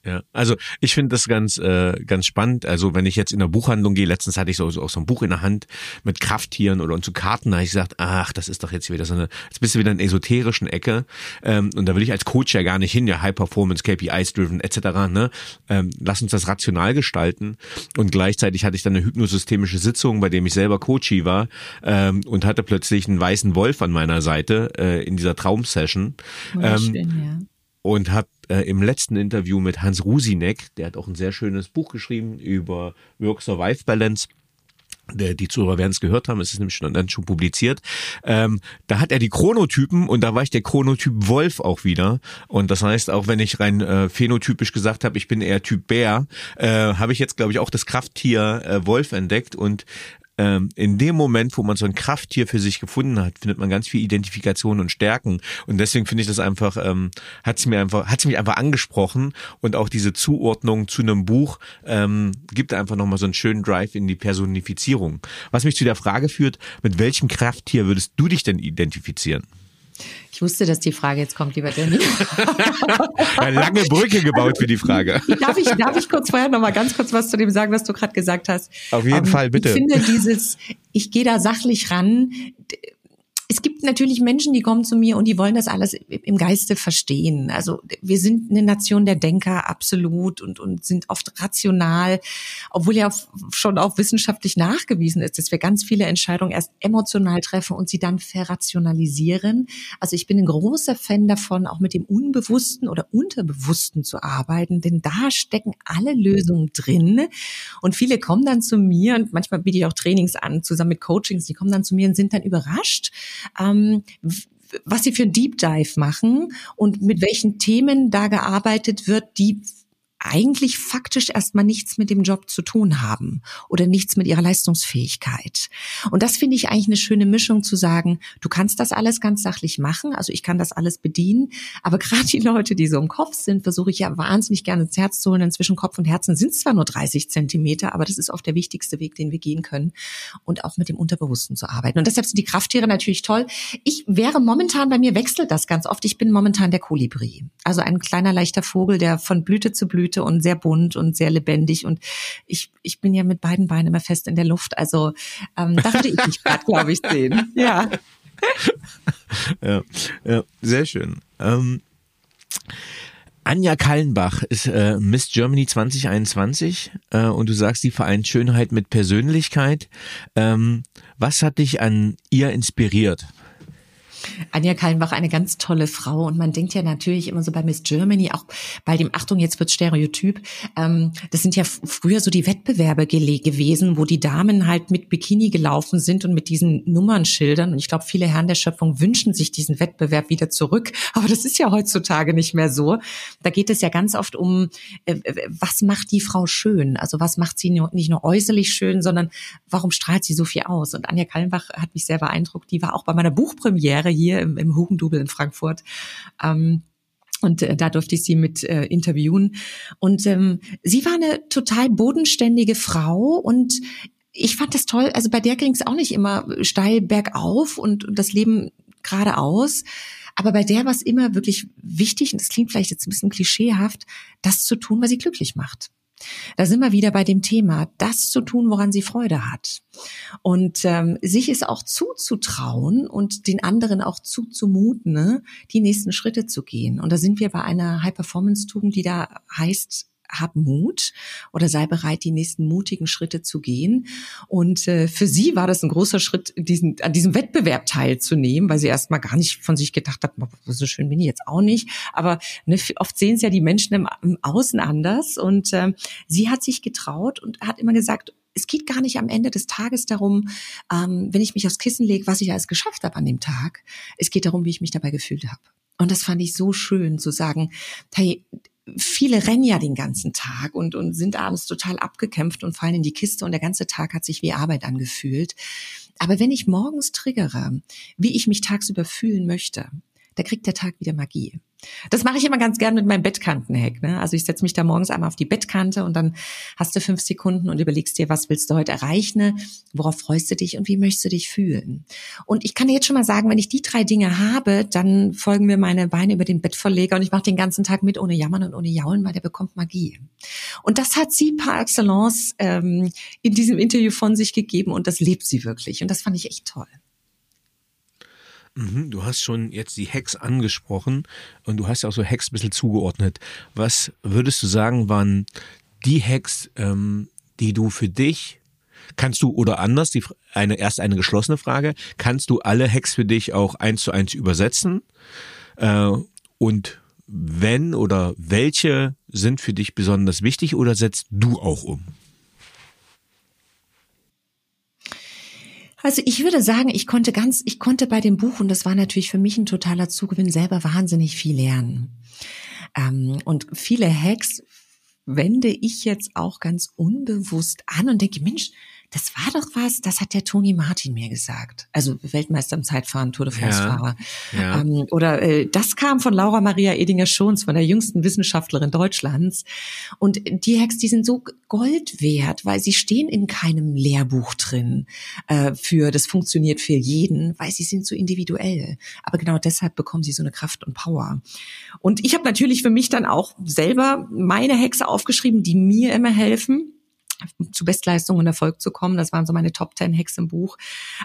Speaker 3: Ja, also ich finde das ganz äh, ganz spannend. Also wenn ich jetzt in der Buchhandlung gehe, letztens hatte ich so, so auch so ein Buch in der Hand mit Krafttieren oder und zu Karten, da habe ich gesagt, ach, das ist doch jetzt wieder so eine, jetzt bist du wieder in der esoterischen Ecke ähm, und da will ich als Coach ja gar nicht hin, ja High Performance, KPIs driven etc. Ne, ähm, lass uns das rational gestalten und gleichzeitig hatte ich dann eine hypnosystemische Sitzung, bei dem ich selber Coachie war ähm, und hatte plötzlich einen weißen Wolf an meiner Seite äh, in dieser Traumsession. Ähm, schön, ja und habe äh, im letzten Interview mit Hans Rusinek, der hat auch ein sehr schönes Buch geschrieben über Work-Survive-Balance, der, die Zuhörer werden es gehört haben, es ist nämlich schon, dann schon publiziert. Ähm, da hat er die Chronotypen und da war ich der Chronotyp Wolf auch wieder. Und das heißt, auch wenn ich rein äh, phänotypisch gesagt habe, ich bin eher Typ Bär, äh, habe ich jetzt, glaube ich, auch das Krafttier äh, Wolf entdeckt und ähm, in dem Moment, wo man so ein Krafttier für sich gefunden hat, findet man ganz viel Identifikation und Stärken. Und deswegen finde ich das einfach, ähm, hat es mir einfach, hat mich einfach angesprochen und auch diese Zuordnung zu einem Buch ähm, gibt einfach nochmal so einen schönen Drive in die Personifizierung. Was mich zu der Frage führt, mit welchem Krafttier würdest du dich denn identifizieren?
Speaker 2: Ich wusste, dass die Frage jetzt kommt, lieber Danny.
Speaker 3: Eine lange Brücke gebaut für die Frage.
Speaker 2: darf, ich, darf ich kurz vorher noch mal ganz kurz was zu dem sagen, was du gerade gesagt hast?
Speaker 3: Auf jeden ähm, Fall, bitte.
Speaker 2: Ich finde dieses, ich gehe da sachlich ran, es gibt natürlich Menschen, die kommen zu mir und die wollen das alles im Geiste verstehen. Also wir sind eine Nation der Denker, absolut, und, und sind oft rational, obwohl ja schon auch wissenschaftlich nachgewiesen ist, dass wir ganz viele Entscheidungen erst emotional treffen und sie dann verrationalisieren. Also ich bin ein großer Fan davon, auch mit dem Unbewussten oder Unterbewussten zu arbeiten, denn da stecken alle Lösungen drin. Und viele kommen dann zu mir und manchmal biete ich auch Trainings an, zusammen mit Coachings, die kommen dann zu mir und sind dann überrascht, ähm, was sie für ein Deep Dive machen und mit welchen Themen da gearbeitet wird, die eigentlich faktisch erstmal nichts mit dem Job zu tun haben oder nichts mit ihrer Leistungsfähigkeit. Und das finde ich eigentlich eine schöne Mischung zu sagen, du kannst das alles ganz sachlich machen, also ich kann das alles bedienen, aber gerade die Leute, die so im Kopf sind, versuche ich ja wahnsinnig gerne ins Herz zu holen. Inzwischen Kopf und Herzen sind zwar nur 30 Zentimeter, aber das ist oft der wichtigste Weg, den wir gehen können und auch mit dem Unterbewussten zu arbeiten. Und deshalb sind die Krafttiere natürlich toll. Ich wäre momentan, bei mir wechselt das ganz oft, ich bin momentan der Kolibri. Also ein kleiner leichter Vogel, der von Blüte zu Blüte Blüte und sehr bunt und sehr lebendig. Und ich, ich bin ja mit beiden Beinen immer fest in der Luft. Also ähm, da würde ich mich gerade, glaube ich, sehen. Ja.
Speaker 3: ja. Ja, sehr schön. Ähm, Anja Kallenbach ist äh, Miss Germany 2021 äh, und du sagst, sie vereint Schönheit mit Persönlichkeit. Ähm, was hat dich an ihr inspiriert?
Speaker 2: Anja Kallenbach, eine ganz tolle Frau. Und man denkt ja natürlich immer so bei Miss Germany, auch bei dem, Achtung, jetzt wird Stereotyp, ähm, das sind ja früher so die Wettbewerbe gewesen, wo die Damen halt mit Bikini gelaufen sind und mit diesen Nummernschildern. Und ich glaube, viele Herren der Schöpfung wünschen sich diesen Wettbewerb wieder zurück. Aber das ist ja heutzutage nicht mehr so. Da geht es ja ganz oft um, äh, was macht die Frau schön? Also was macht sie nicht nur äußerlich schön, sondern warum strahlt sie so viel aus? Und Anja Kallenbach hat mich sehr beeindruckt. Die war auch bei meiner Buchpremiere hier im, im Hugendubel in Frankfurt. Ähm, und äh, da durfte ich sie mit äh, interviewen. Und ähm, sie war eine total bodenständige Frau und ich fand das toll. Also bei der ging es auch nicht immer steil bergauf und, und das Leben geradeaus. Aber bei der war es immer wirklich wichtig, und das klingt vielleicht jetzt ein bisschen klischeehaft, das zu tun, was sie glücklich macht. Da sind wir wieder bei dem Thema, das zu tun, woran sie Freude hat. Und ähm, sich es auch zuzutrauen und den anderen auch zuzumuten, ne, die nächsten Schritte zu gehen. Und da sind wir bei einer High-Performance-Tugend, die da heißt, hab Mut oder sei bereit, die nächsten mutigen Schritte zu gehen. Und äh, für sie war das ein großer Schritt, diesen, an diesem Wettbewerb teilzunehmen, weil sie erst mal gar nicht von sich gedacht hat, so schön bin ich jetzt auch nicht. Aber ne, oft sehen es ja die Menschen im, im Außen anders. Und äh, sie hat sich getraut und hat immer gesagt, es geht gar nicht am Ende des Tages darum, ähm, wenn ich mich aufs Kissen lege, was ich alles geschafft habe an dem Tag. Es geht darum, wie ich mich dabei gefühlt habe. Und das fand ich so schön zu sagen, hey, viele rennen ja den ganzen Tag und, und sind abends total abgekämpft und fallen in die Kiste und der ganze Tag hat sich wie Arbeit angefühlt. Aber wenn ich morgens triggere, wie ich mich tagsüber fühlen möchte, da kriegt der Tag wieder Magie. Das mache ich immer ganz gern mit meinem Bettkantenhack. Ne? Also ich setze mich da morgens einmal auf die Bettkante und dann hast du fünf Sekunden und überlegst dir, was willst du heute erreichen, worauf freust du dich und wie möchtest du dich fühlen. Und ich kann dir jetzt schon mal sagen, wenn ich die drei Dinge habe, dann folgen mir meine Beine über den Bettverleger und ich mache den ganzen Tag mit ohne Jammern und ohne Jaulen, weil der bekommt Magie. Und das hat sie par excellence ähm, in diesem Interview von sich gegeben und das lebt sie wirklich. Und das fand ich echt toll.
Speaker 3: Mhm, du hast schon jetzt die Hacks angesprochen und du hast ja auch so Hacks ein bisschen zugeordnet. Was würdest du sagen, waren die Hacks, ähm, die du für dich Kannst du oder anders, die eine erst eine geschlossene Frage, kannst du alle Hacks für dich auch eins zu eins übersetzen? Äh, und wenn oder welche sind für dich besonders wichtig oder setzt du auch um?
Speaker 2: Also ich würde sagen, ich konnte ganz, ich konnte bei dem Buch, und das war natürlich für mich ein totaler Zugewinn, selber wahnsinnig viel lernen. Ähm, und viele Hacks wende ich jetzt auch ganz unbewusst an und denke, Mensch, das war doch was, das hat der Toni Martin mir gesagt. Also Weltmeister im Zeitfahren, Tour de France-Fahrer. Ja, ja. ähm, oder äh, das kam von Laura Maria Edinger-Schons, von der jüngsten Wissenschaftlerin Deutschlands. Und die Hacks, die sind so Gold wert, weil sie stehen in keinem Lehrbuch drin äh, für, das funktioniert für jeden, weil sie sind so individuell. Aber genau deshalb bekommen sie so eine Kraft und Power. Und ich habe natürlich für mich dann auch selber meine Hexe aufgeschrieben, die mir immer helfen zu Bestleistung und Erfolg zu kommen. Das waren so meine Top Ten Hacks im Buch.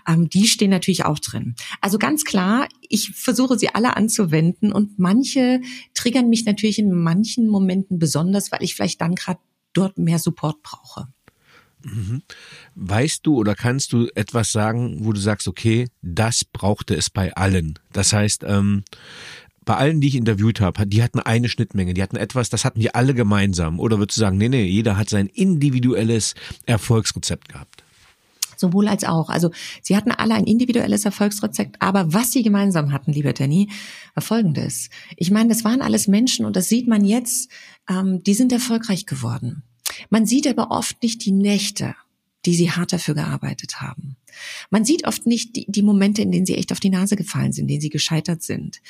Speaker 2: Ähm, die stehen natürlich auch drin. Also ganz klar, ich versuche sie alle anzuwenden und manche triggern mich natürlich in manchen Momenten besonders, weil ich vielleicht dann gerade dort mehr Support brauche.
Speaker 3: Mhm. Weißt du oder kannst du etwas sagen, wo du sagst, okay, das brauchte es bei allen? Das heißt, ähm, bei allen, die ich interviewt habe, die hatten eine Schnittmenge, die hatten etwas, das hatten die alle gemeinsam. Oder würdest du sagen, nee, nee, jeder hat sein individuelles Erfolgsrezept gehabt?
Speaker 2: Sowohl als auch. Also sie hatten alle ein individuelles Erfolgsrezept, aber was sie gemeinsam hatten, lieber Danny, war folgendes. Ich meine, das waren alles Menschen und das sieht man jetzt, ähm, die sind erfolgreich geworden. Man sieht aber oft nicht die Nächte, die sie hart dafür gearbeitet haben. Man sieht oft nicht die, die, Momente, in denen sie echt auf die Nase gefallen sind, in denen sie gescheitert sind.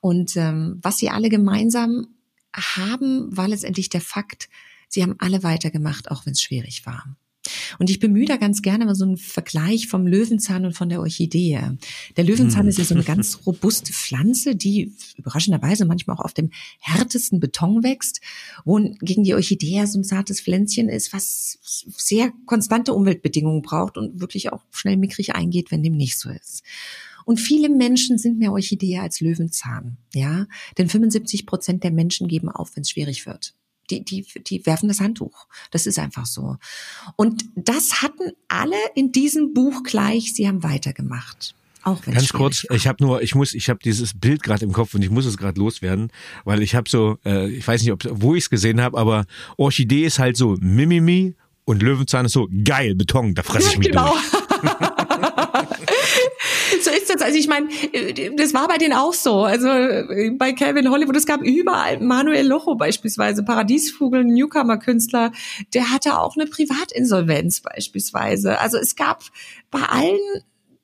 Speaker 2: Und ähm, was sie alle gemeinsam haben, war letztendlich der Fakt, sie haben alle weitergemacht, auch wenn es schwierig war. Und ich bemühe da ganz gerne mal so einen Vergleich vom Löwenzahn und von der Orchidee. Der Löwenzahn hm. ist ja so eine ganz robuste Pflanze, die überraschenderweise manchmal auch auf dem härtesten Beton wächst, wohingegen die Orchidee so ein zartes Pflänzchen ist, was sehr konstante Umweltbedingungen braucht und wirklich auch schnell mickrig eingeht, wenn dem nicht so ist. Und viele Menschen sind mehr Orchidee als Löwenzahn, ja, denn 75 Prozent der Menschen geben auf, wenn es schwierig wird die, die, die werfen das Handtuch. Das ist einfach so. Und das hatten alle in diesem Buch gleich. Sie haben weitergemacht. Auch wenn
Speaker 3: Ganz kurz, war. ich habe nur, ich muss, ich habe dieses Bild gerade im Kopf und ich muss es gerade loswerden, weil ich habe so, äh, ich weiß nicht, ob, wo ich es gesehen habe, aber Orchidee ist halt so Mimimi und Löwenzahn ist so geil, Beton, da fresse ich mich genau. durch.
Speaker 2: so ist das. Also ich meine, das war bei denen auch so. Also bei Calvin Hollywood, es gab überall Manuel Locho beispielsweise, Paradiesvogel, Newcomer-Künstler, der hatte auch eine Privatinsolvenz beispielsweise. Also es gab bei allen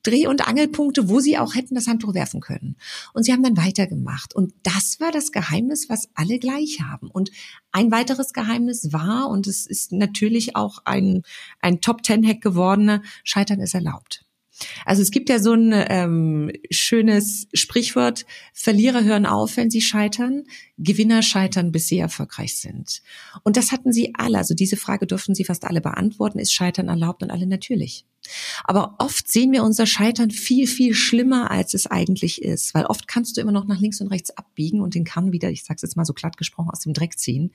Speaker 2: Dreh- und Angelpunkte, wo sie auch hätten das Handtuch werfen können. Und sie haben dann weitergemacht. Und das war das Geheimnis, was alle gleich haben. Und ein weiteres Geheimnis war, und es ist natürlich auch ein, ein Top-Ten-Hack geworden, Scheitern ist erlaubt. Also es gibt ja so ein ähm, schönes Sprichwort, Verlierer hören auf, wenn sie scheitern, Gewinner scheitern, bis sie erfolgreich sind. Und das hatten sie alle. Also diese Frage durften sie fast alle beantworten, ist Scheitern erlaubt und alle natürlich. Aber oft sehen wir unser Scheitern viel, viel schlimmer, als es eigentlich ist. Weil oft kannst du immer noch nach links und rechts abbiegen und den Kahn wieder, ich sag's jetzt mal so glatt gesprochen, aus dem Dreck ziehen.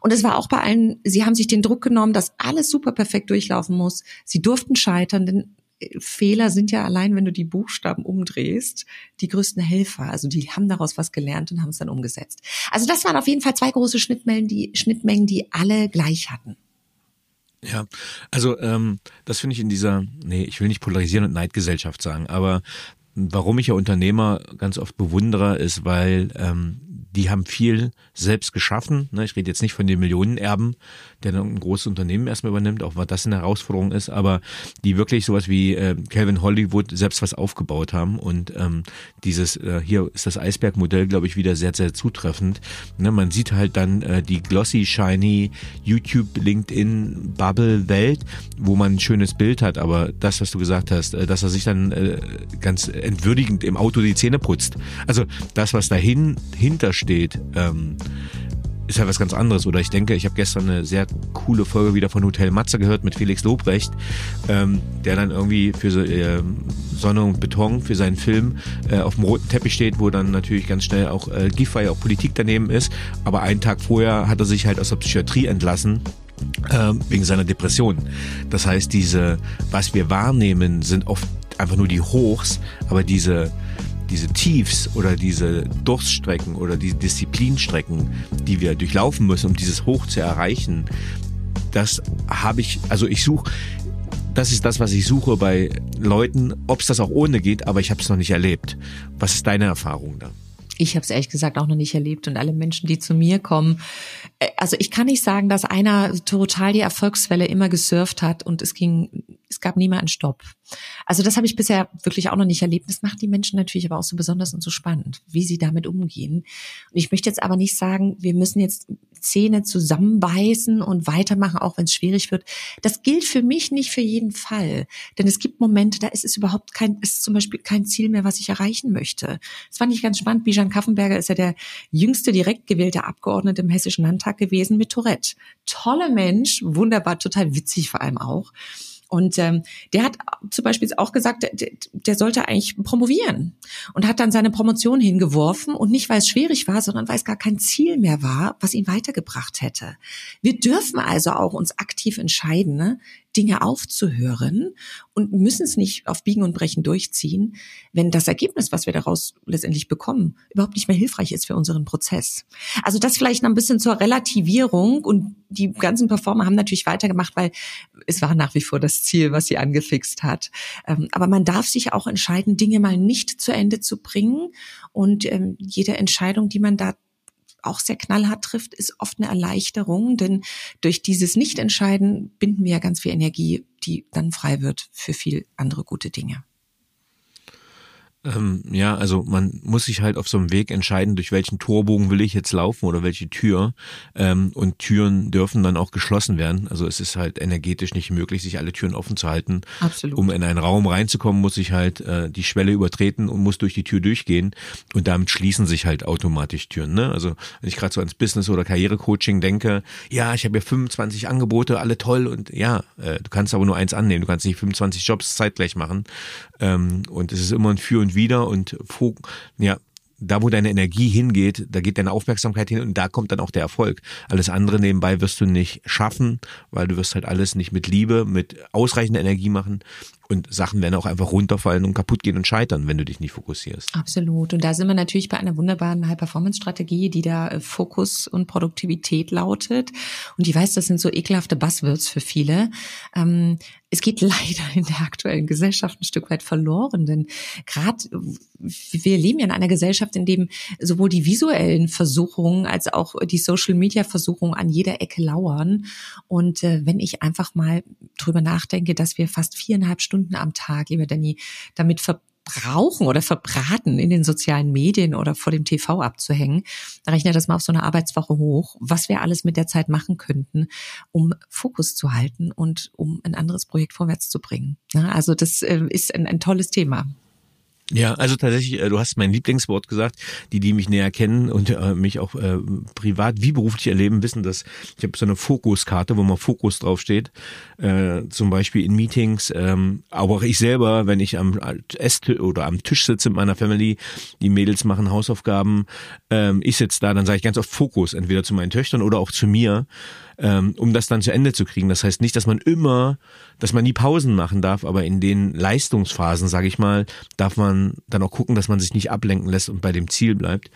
Speaker 2: Und es war auch bei allen, sie haben sich den Druck genommen, dass alles super perfekt durchlaufen muss. Sie durften scheitern, denn Fehler sind ja allein, wenn du die Buchstaben umdrehst, die größten Helfer. Also die haben daraus was gelernt und haben es dann umgesetzt. Also das waren auf jeden Fall zwei große Schnittmengen, die Schnittmengen, die alle gleich hatten.
Speaker 3: Ja, also ähm, das finde ich in dieser, nee, ich will nicht polarisieren und Neidgesellschaft sagen, aber warum ich ja Unternehmer ganz oft bewundere, ist, weil ähm, die haben viel selbst geschaffen. Ne? Ich rede jetzt nicht von den Millionenerben, der dann ein großes Unternehmen erstmal übernimmt, auch was das eine Herausforderung ist, aber die wirklich sowas wie äh, Calvin Hollywood selbst was aufgebaut haben und ähm, dieses, äh, hier ist das Eisbergmodell, glaube ich, wieder sehr, sehr zutreffend. Ne? Man sieht halt dann äh, die glossy, shiny YouTube, LinkedIn, Bubble-Welt, wo man ein schönes Bild hat, aber das, was du gesagt hast, äh, dass er sich dann äh, ganz entwürdigend im Auto die Zähne putzt. Also das, was dahin hinter steht, ähm, ist ja was ganz anderes. Oder ich denke, ich habe gestern eine sehr coole Folge wieder von Hotel Matze gehört mit Felix Lobrecht, ähm, der dann irgendwie für so, äh, Sonne und Beton für seinen Film äh, auf dem roten Teppich steht, wo dann natürlich ganz schnell auch äh, Giffey, auch Politik daneben ist. Aber einen Tag vorher hat er sich halt aus der Psychiatrie entlassen äh, wegen seiner Depression. Das heißt, diese, was wir wahrnehmen, sind oft einfach nur die Hochs, aber diese diese Tiefs oder diese Durststrecken oder die Disziplinstrecken, die wir durchlaufen müssen, um dieses Hoch zu erreichen, das habe ich, also ich suche, das ist das, was ich suche bei Leuten, ob es das auch ohne geht, aber ich habe es noch nicht erlebt. Was ist deine Erfahrung da?
Speaker 2: Ich habe es ehrlich gesagt auch noch nicht erlebt und alle Menschen, die zu mir kommen, äh, also ich kann nicht sagen, dass einer total die Erfolgswelle immer gesurft hat und es ging, es gab nie mal einen Stopp. Also das habe ich bisher wirklich auch noch nicht erlebt. Das macht die Menschen natürlich aber auch so besonders und so spannend, wie sie damit umgehen. Und ich möchte jetzt aber nicht sagen, wir müssen jetzt Zähne zusammenbeißen und weitermachen, auch wenn es schwierig wird. Das gilt für mich nicht für jeden Fall. Denn es gibt Momente, da ist es überhaupt kein, ist zum Beispiel kein Ziel mehr, was ich erreichen möchte. Das fand ich ganz spannend. Bijan Kaffenberger ist ja der jüngste direkt gewählte Abgeordnete im Hessischen Landtag gewesen mit Tourette. Toller Mensch, wunderbar, total witzig vor allem auch. Und ähm, der hat zum Beispiel auch gesagt, der, der sollte eigentlich promovieren und hat dann seine Promotion hingeworfen und nicht, weil es schwierig war, sondern weil es gar kein Ziel mehr war, was ihn weitergebracht hätte. Wir dürfen also auch uns aktiv entscheiden, ne? Dinge aufzuhören und müssen es nicht auf Biegen und Brechen durchziehen, wenn das Ergebnis, was wir daraus letztendlich bekommen, überhaupt nicht mehr hilfreich ist für unseren Prozess. Also das vielleicht noch ein bisschen zur Relativierung und die ganzen Performer haben natürlich weitergemacht, weil es war nach wie vor das Ziel, was sie angefixt hat. Ähm, aber man darf sich auch entscheiden, Dinge mal nicht zu Ende zu bringen und ähm, jede Entscheidung, die man da auch sehr knallhart trifft, ist oft eine Erleichterung, denn durch dieses Nichtentscheiden binden wir ja ganz viel Energie, die dann frei wird für viel andere gute Dinge.
Speaker 3: Ähm, ja, also man muss sich halt auf so einem Weg entscheiden, durch welchen Torbogen will ich jetzt laufen oder welche Tür. Ähm, und Türen dürfen dann auch geschlossen werden. Also es ist halt energetisch nicht möglich, sich alle Türen offen zu halten.
Speaker 2: Absolut.
Speaker 3: Um in einen Raum reinzukommen, muss ich halt äh, die Schwelle übertreten und muss durch die Tür durchgehen. Und damit schließen sich halt automatisch Türen. Ne? Also wenn ich gerade so ans Business- oder Karrierecoaching denke, ja, ich habe ja 25 Angebote, alle toll und ja, äh, du kannst aber nur eins annehmen. Du kannst nicht 25 Jobs zeitgleich machen. Ähm, und es ist immer ein Für und und wieder und ja, da wo deine Energie hingeht, da geht deine Aufmerksamkeit hin und da kommt dann auch der Erfolg. Alles andere nebenbei wirst du nicht schaffen, weil du wirst halt alles nicht mit Liebe, mit ausreichender Energie machen Und Sachen werden auch einfach runterfallen und kaputt gehen und scheitern, wenn du dich nicht fokussierst.
Speaker 2: Absolut. Und da sind wir natürlich bei einer wunderbaren High-Performance-Strategie, die da äh, Fokus und Produktivität lautet. Und ich weiß, das sind so ekelhafte Buzzwords für viele. Ähm, es geht leider in der aktuellen Gesellschaft ein Stück weit verloren, denn gerade wir leben ja in einer Gesellschaft, in dem sowohl die visuellen Versuchungen als auch die Social Media Versuchungen an jeder Ecke lauern. Und äh, wenn ich einfach mal drüber nachdenke, dass wir fast viereinhalb Stunden am Tag, lieber Danny, damit ver brauchen oder verbraten, in den sozialen Medien oder vor dem TV abzuhängen. Da rechne das mal auf so eine Arbeitswoche hoch, was wir alles mit der Zeit machen könnten, um Fokus zu halten und um ein anderes Projekt vorwärts zu bringen. Also das äh, ist ein, ein tolles Thema.
Speaker 3: Ja, also tatsächlich, äh, du hast mein Lieblingswort gesagt. Die, die mich näher kennen und äh, mich auch äh, privat wie beruflich erleben, wissen, dass ich habe so eine Fokuskarte, wo mal Fokus draufsteht. Äh, zum Beispiel in Meetings, ähm, aber auch ich selber, wenn ich am Esstisch oder am Tisch sitze mit meiner Family, die Mädels machen Hausaufgaben, ähm, ich sitze da, dann sage ich ganz oft Fokus, entweder zu meinen Töchtern oder auch zu mir ähm, um das dann zu Ende zu kriegen. Das heißt nicht, dass man immer, dass man nie Pausen machen darf, aber in den Leistungsphasen, sage ich mal, darf man dann auch gucken, dass man sich nicht ablenken lässt und bei dem Ziel bleibt.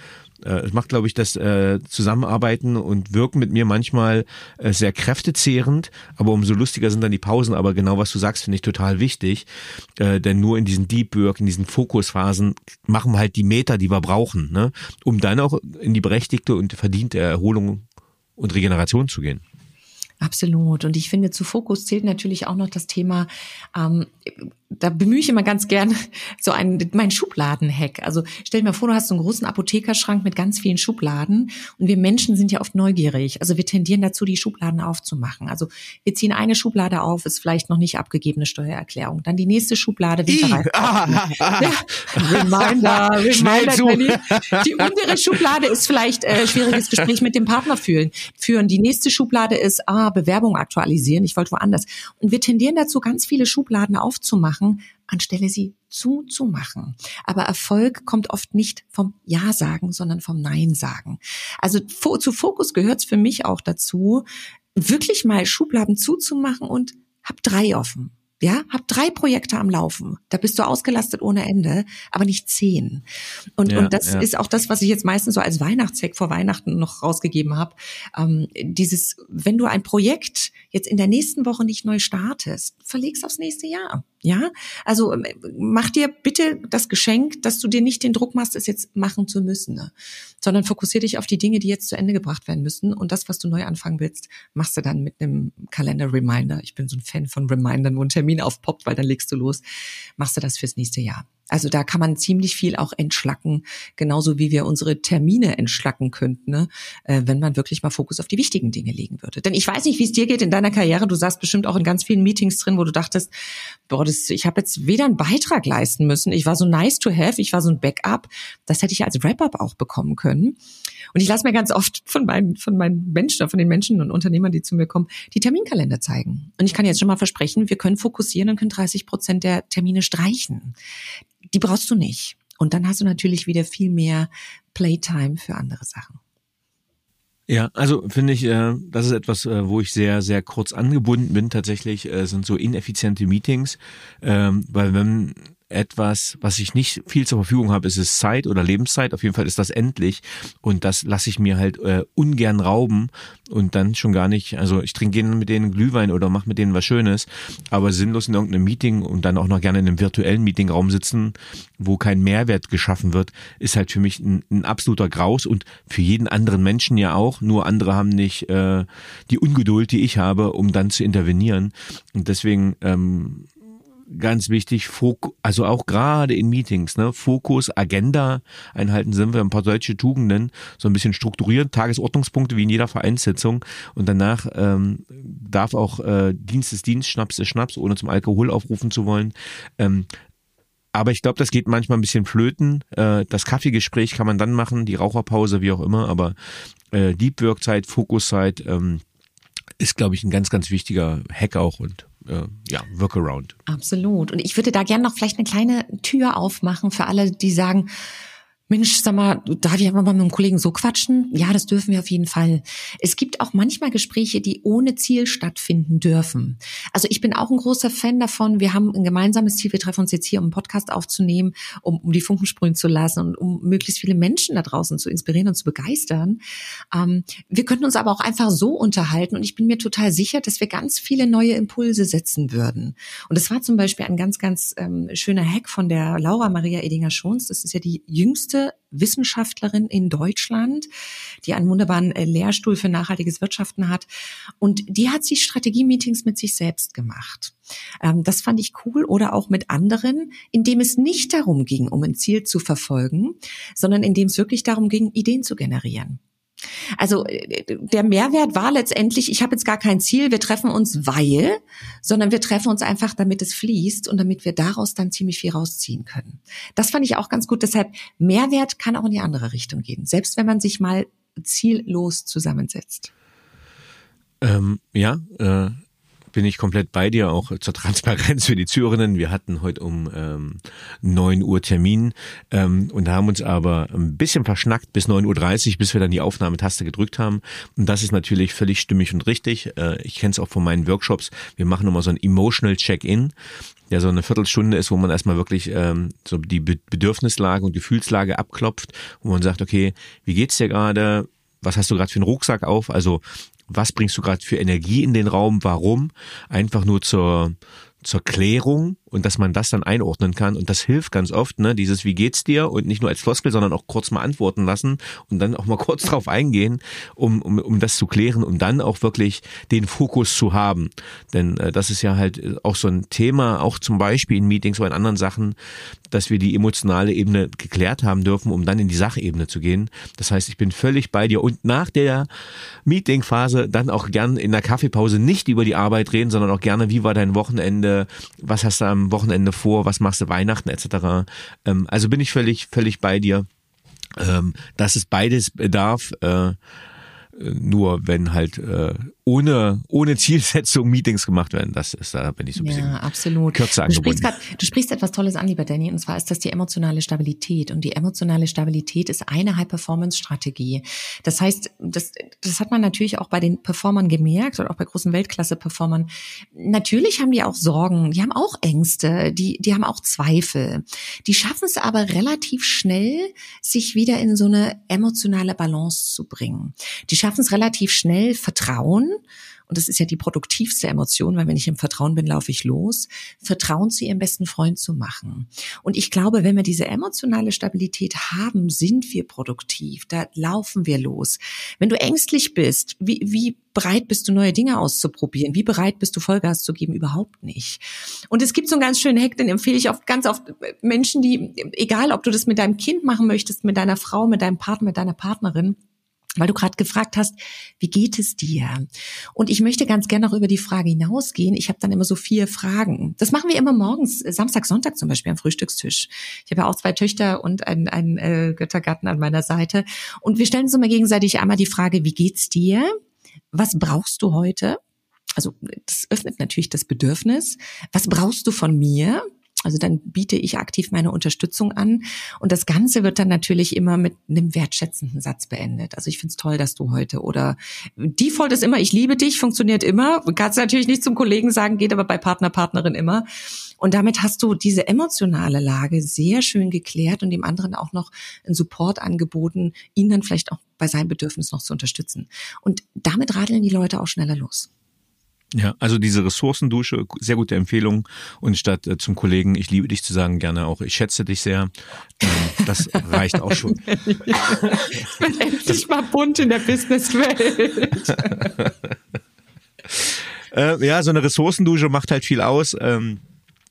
Speaker 3: Äh, es macht, glaube ich, das äh, Zusammenarbeiten und Wirken mit mir manchmal äh, sehr kräftezehrend, aber umso lustiger sind dann die Pausen. Aber genau was du sagst, finde ich total wichtig, äh, denn nur in diesen Deep Work, in diesen Fokusphasen machen wir halt die Meter, die wir brauchen, ne? um dann auch in die berechtigte und verdiente Erholung und Regeneration zu gehen.
Speaker 2: Absolut. Und ich finde, zu Fokus zählt natürlich auch noch das Thema ähm, da bemühe ich immer ganz gern so einen, mein Schubladen-Hack. Also stell dir mal vor, du hast so einen großen Apothekerschrank mit ganz vielen Schubladen und wir Menschen sind ja oft neugierig. Also wir tendieren dazu, die Schubladen aufzumachen. Also wir ziehen eine Schublade auf, ist vielleicht noch nicht abgegebene Steuererklärung. Dann die nächste Schublade, Winterreifen. Ah, ah, ah. ja, Reminder, Reminder. Die untere Schublade ist vielleicht äh, schwieriges Gespräch mit dem Partner fühlen, führen. Die nächste Schublade ist, ah, Bewerbung aktualisieren. Ich wollte woanders. Und wir tendieren dazu, ganz viele Schubladen aufzumachen machen, anstelle sie zuzumachen. Aber Erfolg kommt oft nicht vom Ja sagen, sondern vom Nein sagen. Also zu Fokus gehört es für mich auch dazu, wirklich mal Schubladen zuzumachen und hab drei offen. Ja, hab drei Projekte am Laufen. Da bist du ausgelastet ohne Ende, aber nicht zehn. Und, ja, und das ja. ist auch das, was ich jetzt meistens so als Weihnachtshack vor Weihnachten noch rausgegeben habe. Ähm, dieses, wenn du ein Projekt jetzt in der nächsten Woche nicht neu startest, verlegst aufs nächste Jahr. Ja, also ähm, mach dir bitte das Geschenk, dass du dir nicht den Druck machst, es jetzt machen zu müssen, ne? sondern fokussier dich auf die Dinge, die jetzt zu Ende gebracht werden müssen. Und das, was du neu anfangen willst, machst du dann mit einem Kalender-Reminder. Ich bin so ein Fan von Remindern, wo ein Termin aufpoppt, weil dann legst du los. Machst du das fürs nächste Jahr. Also da kann man ziemlich viel auch entschlacken, genauso wie wir unsere Termine entschlacken könnten, ne? äh, wenn man wirklich mal Fokus auf die wichtigen Dinge legen würde. Denn ich weiß nicht, wie es dir geht in deiner Karriere. Du saßt bestimmt auch in ganz vielen Meetings drin, wo du dachtest, boah, das, ich habe jetzt weder einen Beitrag leisten müssen, ich war so nice to have, ich war so ein Backup. Das hätte ich als Wrap-up auch bekommen können. Und ich lasse mir ganz oft von meinen, von meinen Menschen, von den Menschen und Unternehmern, die zu mir kommen, die Terminkalender zeigen. Und ich kann jetzt schon mal versprechen, wir können fokussieren und können 30 Prozent der Termine streichen die brauchst du nicht. Und dann hast du natürlich wieder viel mehr Playtime für andere Sachen.
Speaker 3: Ja, also finde ich, äh, das ist etwas, äh, wo ich sehr, sehr kurz angebunden bin. Tatsächlich äh, sind so ineffiziente Meetings, ähm, weil wenn etwas, was ich nicht viel zur Verfügung habe, ist es Zeit oder Lebenszeit. Auf jeden Fall ist das endlich und das lasse ich mir halt äh, ungern rauben und dann schon gar nicht. Also ich trinke gerne mit denen Glühwein oder mache mit denen was Schönes, aber sinnlos in irgendeinem Meeting und dann auch noch gerne in einem virtuellen Meetingraum sitzen, wo kein Mehrwert geschaffen wird, ist halt für mich ein, ein absoluter Graus und für jeden anderen Menschen ja auch. Nur andere haben nicht äh, die Ungeduld, die ich habe, um dann zu intervenieren und deswegen ähm, ganz wichtig, also auch gerade in Meetings, ne, Fokus, Agenda einhalten sind wir ein paar solche Tugenden, so ein bisschen strukturiert, Tagesordnungspunkte wie in jeder Vereinssitzung und danach ähm, darf auch äh, Dienst ist Dienst, Schnaps ist Schnaps, ohne zum Alkohol aufrufen zu wollen. Ähm, aber ich glaube, das geht manchmal ein bisschen flöten. Äh, das Kaffeegespräch kann man dann machen, die Raucherpause, wie auch immer, aber äh, Deep Work Zeit, Fokuszeit ähm, ist, glaube ich, ein ganz, ganz wichtiger Hack auch und äh, ja, Workaround.
Speaker 2: Absolut. Und ich würde da gerne noch vielleicht eine kleine Tür aufmachen für alle, die sagen, Mensch, sag mal, darf ich aber mal mit einem Kollegen so quatschen? Ja, das dürfen wir auf jeden Fall. Es gibt auch manchmal Gespräche, die ohne Ziel stattfinden dürfen. Also ich bin auch ein großer Fan davon. Wir haben ein gemeinsames Ziel. Wir treffen uns jetzt hier, um einen Podcast aufzunehmen, um, um die Funken sprühen zu lassen und um möglichst viele Menschen da draußen zu inspirieren und zu begeistern. Ähm, wir könnten uns aber auch einfach so unterhalten und ich bin mir total sicher, dass wir ganz viele neue Impulse setzen würden. Und das war zum Beispiel ein ganz, ganz ähm, schöner Hack von der Laura Maria Edinger-Schons. Das ist ja die jüngste jüngste Wissenschaftlerin in Deutschland, die einen wunderbaren äh, Lehrstuhl für nachhaltiges Wirtschaften hat. Und die hat sich Strategie-Meetings mit sich selbst gemacht. Ähm, das fand ich cool oder auch mit anderen, indem es nicht darum ging, um ein Ziel zu verfolgen, sondern indem es wirklich darum ging, Ideen zu generieren. Also äh, der Mehrwert war letztendlich, ich habe jetzt gar kein Ziel, wir treffen uns weil, sondern wir treffen uns einfach, damit es fließt und damit wir daraus dann ziemlich viel rausziehen können. Das fand ich auch ganz gut. Deshalb Mehrwert kann auch in die andere Richtung gehen, selbst wenn man sich mal ziellos zusammensetzt.
Speaker 3: Ähm, ja, äh, bin ich komplett bei dir, auch zur Transparenz für die Zuhörerinnen. Wir hatten heute um ähm, 9 Uhr Termin ähm, und haben uns aber ein bisschen verschnackt bis 9.30 Uhr, bis wir dann die Aufnahmetaste gedrückt haben. Und das ist natürlich völlig stimmig und richtig. Äh, ich kenne es auch von meinen Workshops. Wir machen immer so ein Emotional Check-in der so eine Viertelstunde ist, wo man erstmal wirklich ähm, so die Bedürfnislage und Gefühlslage abklopft, wo man sagt, okay, wie geht's dir gerade? Was hast du gerade für einen Rucksack auf? Also was bringst du gerade für Energie in den Raum, warum, einfach nur zur, zur Klärung und dass man das dann einordnen kann. Und das hilft ganz oft, ne? Dieses Wie geht's dir? Und nicht nur als Floskel, sondern auch kurz mal antworten lassen und dann auch mal kurz drauf eingehen, um, um, um das zu klären, um dann auch wirklich den Fokus zu haben. Denn äh, das ist ja halt auch so ein Thema, auch zum Beispiel in Meetings oder in anderen Sachen, dass wir die emotionale Ebene geklärt haben dürfen, um dann in die Sachebene zu gehen. Das heißt, ich bin völlig bei dir und nach der Meetingphase dann auch gern in der Kaffeepause nicht über die Arbeit reden, sondern auch gerne, wie war dein Wochenende, was hast du am Wochenende vor, was machst du Weihnachten etc. Ähm, also bin ich völlig, völlig bei dir, ähm, dass es beides bedarf. Äh, nur wenn halt äh, ohne, ohne Zielsetzung Meetings gemacht werden. Das ist, da bin ich so ein bisschen
Speaker 2: ja, absolut.
Speaker 3: kürzer
Speaker 2: du sprichst, grad, du sprichst etwas Tolles an, lieber Danny, und zwar ist das die emotionale Stabilität. Und die emotionale Stabilität ist eine High-Performance-Strategie. Das heißt, das, das hat man natürlich auch bei den Performern gemerkt oder auch bei großen Weltklasse-Performern. Natürlich haben die auch Sorgen, die haben auch Ängste, die, die haben auch Zweifel. Die schaffen es aber relativ schnell, sich wieder in so eine emotionale Balance zu bringen. Die schaffen es relativ schnell, Vertrauen und das ist ja die produktivste Emotion, weil wenn ich im Vertrauen bin, laufe ich los, Vertrauen zu ihrem besten Freund zu machen. Und ich glaube, wenn wir diese emotionale Stabilität haben, sind wir produktiv, da laufen wir los. Wenn du ängstlich bist, wie, wie bereit bist du, neue Dinge auszuprobieren? Wie bereit bist du, Vollgas zu geben? Überhaupt nicht. Und es gibt so einen ganz schönen Hack, den empfehle ich oft ganz oft Menschen, die, egal ob du das mit deinem Kind machen möchtest, mit deiner Frau, mit deinem Partner, mit deiner Partnerin, weil du gerade gefragt hast, wie geht es dir? Und ich möchte ganz gerne noch über die Frage hinausgehen. Ich habe dann immer so vier Fragen. Das machen wir immer morgens, Samstag, Sonntag zum Beispiel am Frühstückstisch. Ich habe ja auch zwei Töchter und einen, einen äh, Göttergarten an meiner Seite. Und wir stellen uns immer gegenseitig einmal die Frage, wie geht's dir? Was brauchst du heute? Also das öffnet natürlich das Bedürfnis. Was brauchst du von mir? Also dann biete ich aktiv meine Unterstützung an. Und das Ganze wird dann natürlich immer mit einem wertschätzenden Satz beendet. Also ich finde es toll, dass du heute oder Default ist immer, ich liebe dich, funktioniert immer. Kannst natürlich nicht zum Kollegen sagen, geht aber bei Partner, Partnerin immer. Und damit hast du diese emotionale Lage sehr schön geklärt und dem anderen auch noch einen Support angeboten, ihn dann vielleicht auch bei seinem Bedürfnis noch zu unterstützen. Und damit radeln die Leute auch schneller los.
Speaker 3: Ja, also diese Ressourcendusche, sehr gute Empfehlung. Und statt äh, zum Kollegen, ich liebe dich zu sagen, gerne auch, ich schätze dich sehr. Ähm, das reicht auch schon.
Speaker 2: ich bin endlich mal bunt in der Businesswelt.
Speaker 3: äh, ja, so eine Ressourcendusche macht halt viel aus. Ähm,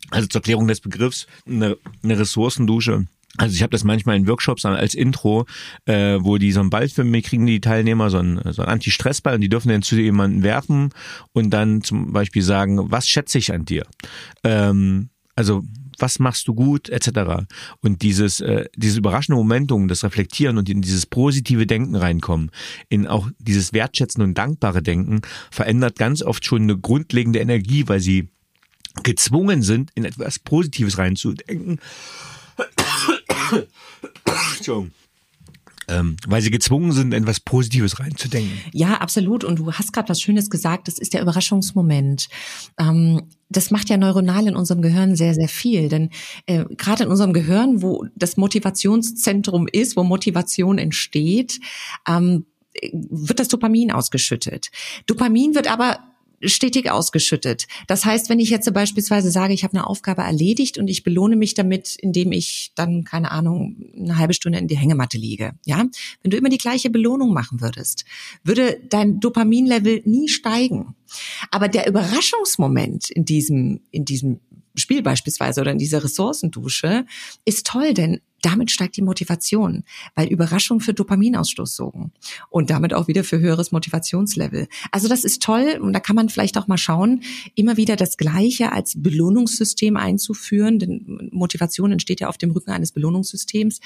Speaker 3: also zur Klärung des Begriffs, eine, eine Ressourcendusche also ich habe das manchmal in Workshops als Intro, äh, wo die so einen Ball für mich kriegen, die Teilnehmer, so einen, so einen Anti-Stress-Ball und die dürfen den zu jemanden werfen und dann zum Beispiel sagen, was schätze ich an dir? Ähm, also was machst du gut, etc. Und dieses, äh, dieses überraschende Momentum, das Reflektieren und in dieses positive Denken reinkommen, in auch dieses wertschätzen und dankbare Denken, verändert ganz oft schon eine grundlegende Energie, weil sie gezwungen sind, in etwas Positives reinzudenken Entschuldigung ähm, weil sie gezwungen sind, etwas Positives reinzudenken.
Speaker 2: Ja, absolut. Und du hast gerade was Schönes gesagt. Das ist der Überraschungsmoment. Ähm, das macht ja neuronal in unserem Gehirn sehr, sehr viel. Denn äh, gerade in unserem Gehirn, wo das Motivationszentrum ist, wo Motivation entsteht, ähm, wird das Dopamin ausgeschüttet. Dopamin wird aber stetig ausgeschüttet. Das heißt, wenn ich jetzt beispielsweise sage, ich habe eine Aufgabe erledigt und ich belohne mich damit, indem ich dann, keine Ahnung, eine halbe Stunde in die Hängematte liege. Ja, wenn du immer die gleiche Belohnung machen würdest, würde dein Dopaminlevel nie steigen. Aber der Überraschungsmoment in diesem, in diesem Spiel beispielsweise oder in dieser Ressourcendusche ist toll, denn damit steigt die Motivation, weil Überraschungen für Dopaminausstoß sorgen und damit auch wieder für höheres Motivationslevel. Also das ist toll und da kann man vielleicht auch mal schauen, immer wieder das Gleiche als Belohnungssystem einzuführen, denn Motivation entsteht ja auf dem Rücken eines Belohnungssystems,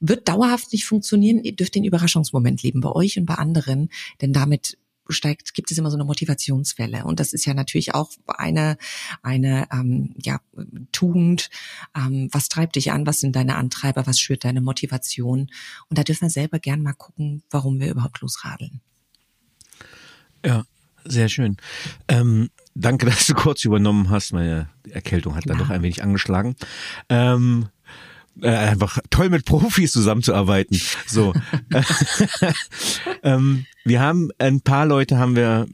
Speaker 2: wird dauerhaft nicht funktionieren. Ihr dürft den Überraschungsmoment leben bei euch und bei anderen, denn damit steigt, gibt es immer so eine Motivationswelle. Und das ist ja natürlich auch eine, eine ähm, ja, Tugend. Ähm, was treibt dich an? Was sind deine Antreiber? Was schürt deine Motivation? Und da dürfen wir selber gern mal gucken, warum wir überhaupt losradeln.
Speaker 3: Ja, sehr schön. Ähm, danke, dass du kurz übernommen hast. Meine Erkältung hat ja. dann doch ein wenig angeschlagen. Ähm, äh, einfach toll mit Profis zusammenzuarbeiten. So. ähm, wir haben ein paar Leute haben wir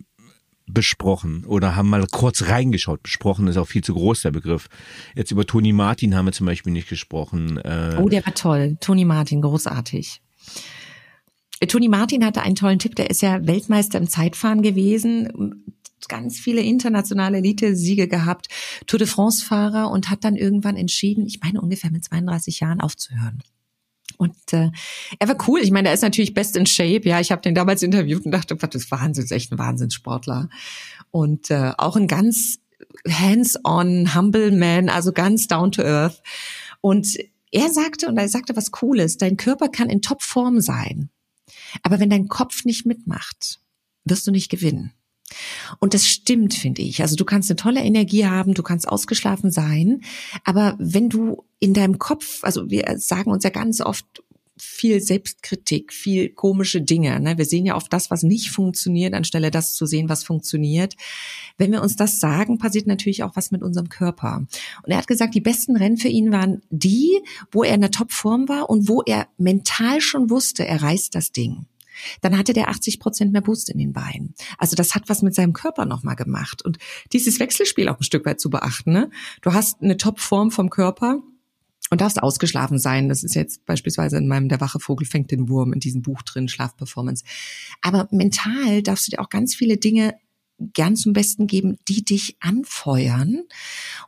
Speaker 3: besprochen oder haben mal kurz reingeschaut. Besprochen ist auch viel zu groß der Begriff. Jetzt über Toni Martin haben wir zum Beispiel nicht gesprochen.
Speaker 2: Äh, oh, der war toll. Toni Martin, großartig. Toni Martin hatte einen tollen Tipp, der ist ja Weltmeister im Zeitfahren gewesen ganz viele internationale Elite-Siege gehabt, Tour de France-Fahrer und hat dann irgendwann entschieden, ich meine ungefähr mit 32 Jahren aufzuhören. Und äh, er war cool. Ich meine, er ist natürlich best in shape. Ja, ich habe den damals interviewt und dachte, was ist Wahnsinn, echt ein Wahnsinnssportler. Und äh, auch ein ganz hands-on, humble man, also ganz down to earth. Und er sagte, und er sagte was Cooles, dein Körper kann in Topform sein. Aber wenn dein Kopf nicht mitmacht, wirst du nicht gewinnen. Und das stimmt, finde ich. Also du kannst eine tolle Energie haben, du kannst ausgeschlafen sein, aber wenn du in deinem Kopf, also wir sagen uns ja ganz oft viel Selbstkritik, viel komische Dinge. Ne? Wir sehen ja oft das, was nicht funktioniert, anstelle das zu sehen, was funktioniert. Wenn wir uns das sagen, passiert natürlich auch was mit unserem Körper. Und er hat gesagt, die besten Rennen für ihn waren die, wo er in der Topform war und wo er mental schon wusste, er reißt das Ding dann hatte der 80 Prozent mehr Boost in den Beinen. Also das hat was mit seinem Körper nochmal gemacht. Und dieses Wechselspiel auch ein Stück weit zu beachten. Ne? Du hast eine Topform vom Körper, und darfst ausgeschlafen sein. Das ist jetzt beispielsweise in meinem Der wache Vogel fängt den Wurm in diesem Buch drin, Schlafperformance. Aber mental darfst du dir auch ganz viele Dinge gern zum Besten geben, die dich anfeuern.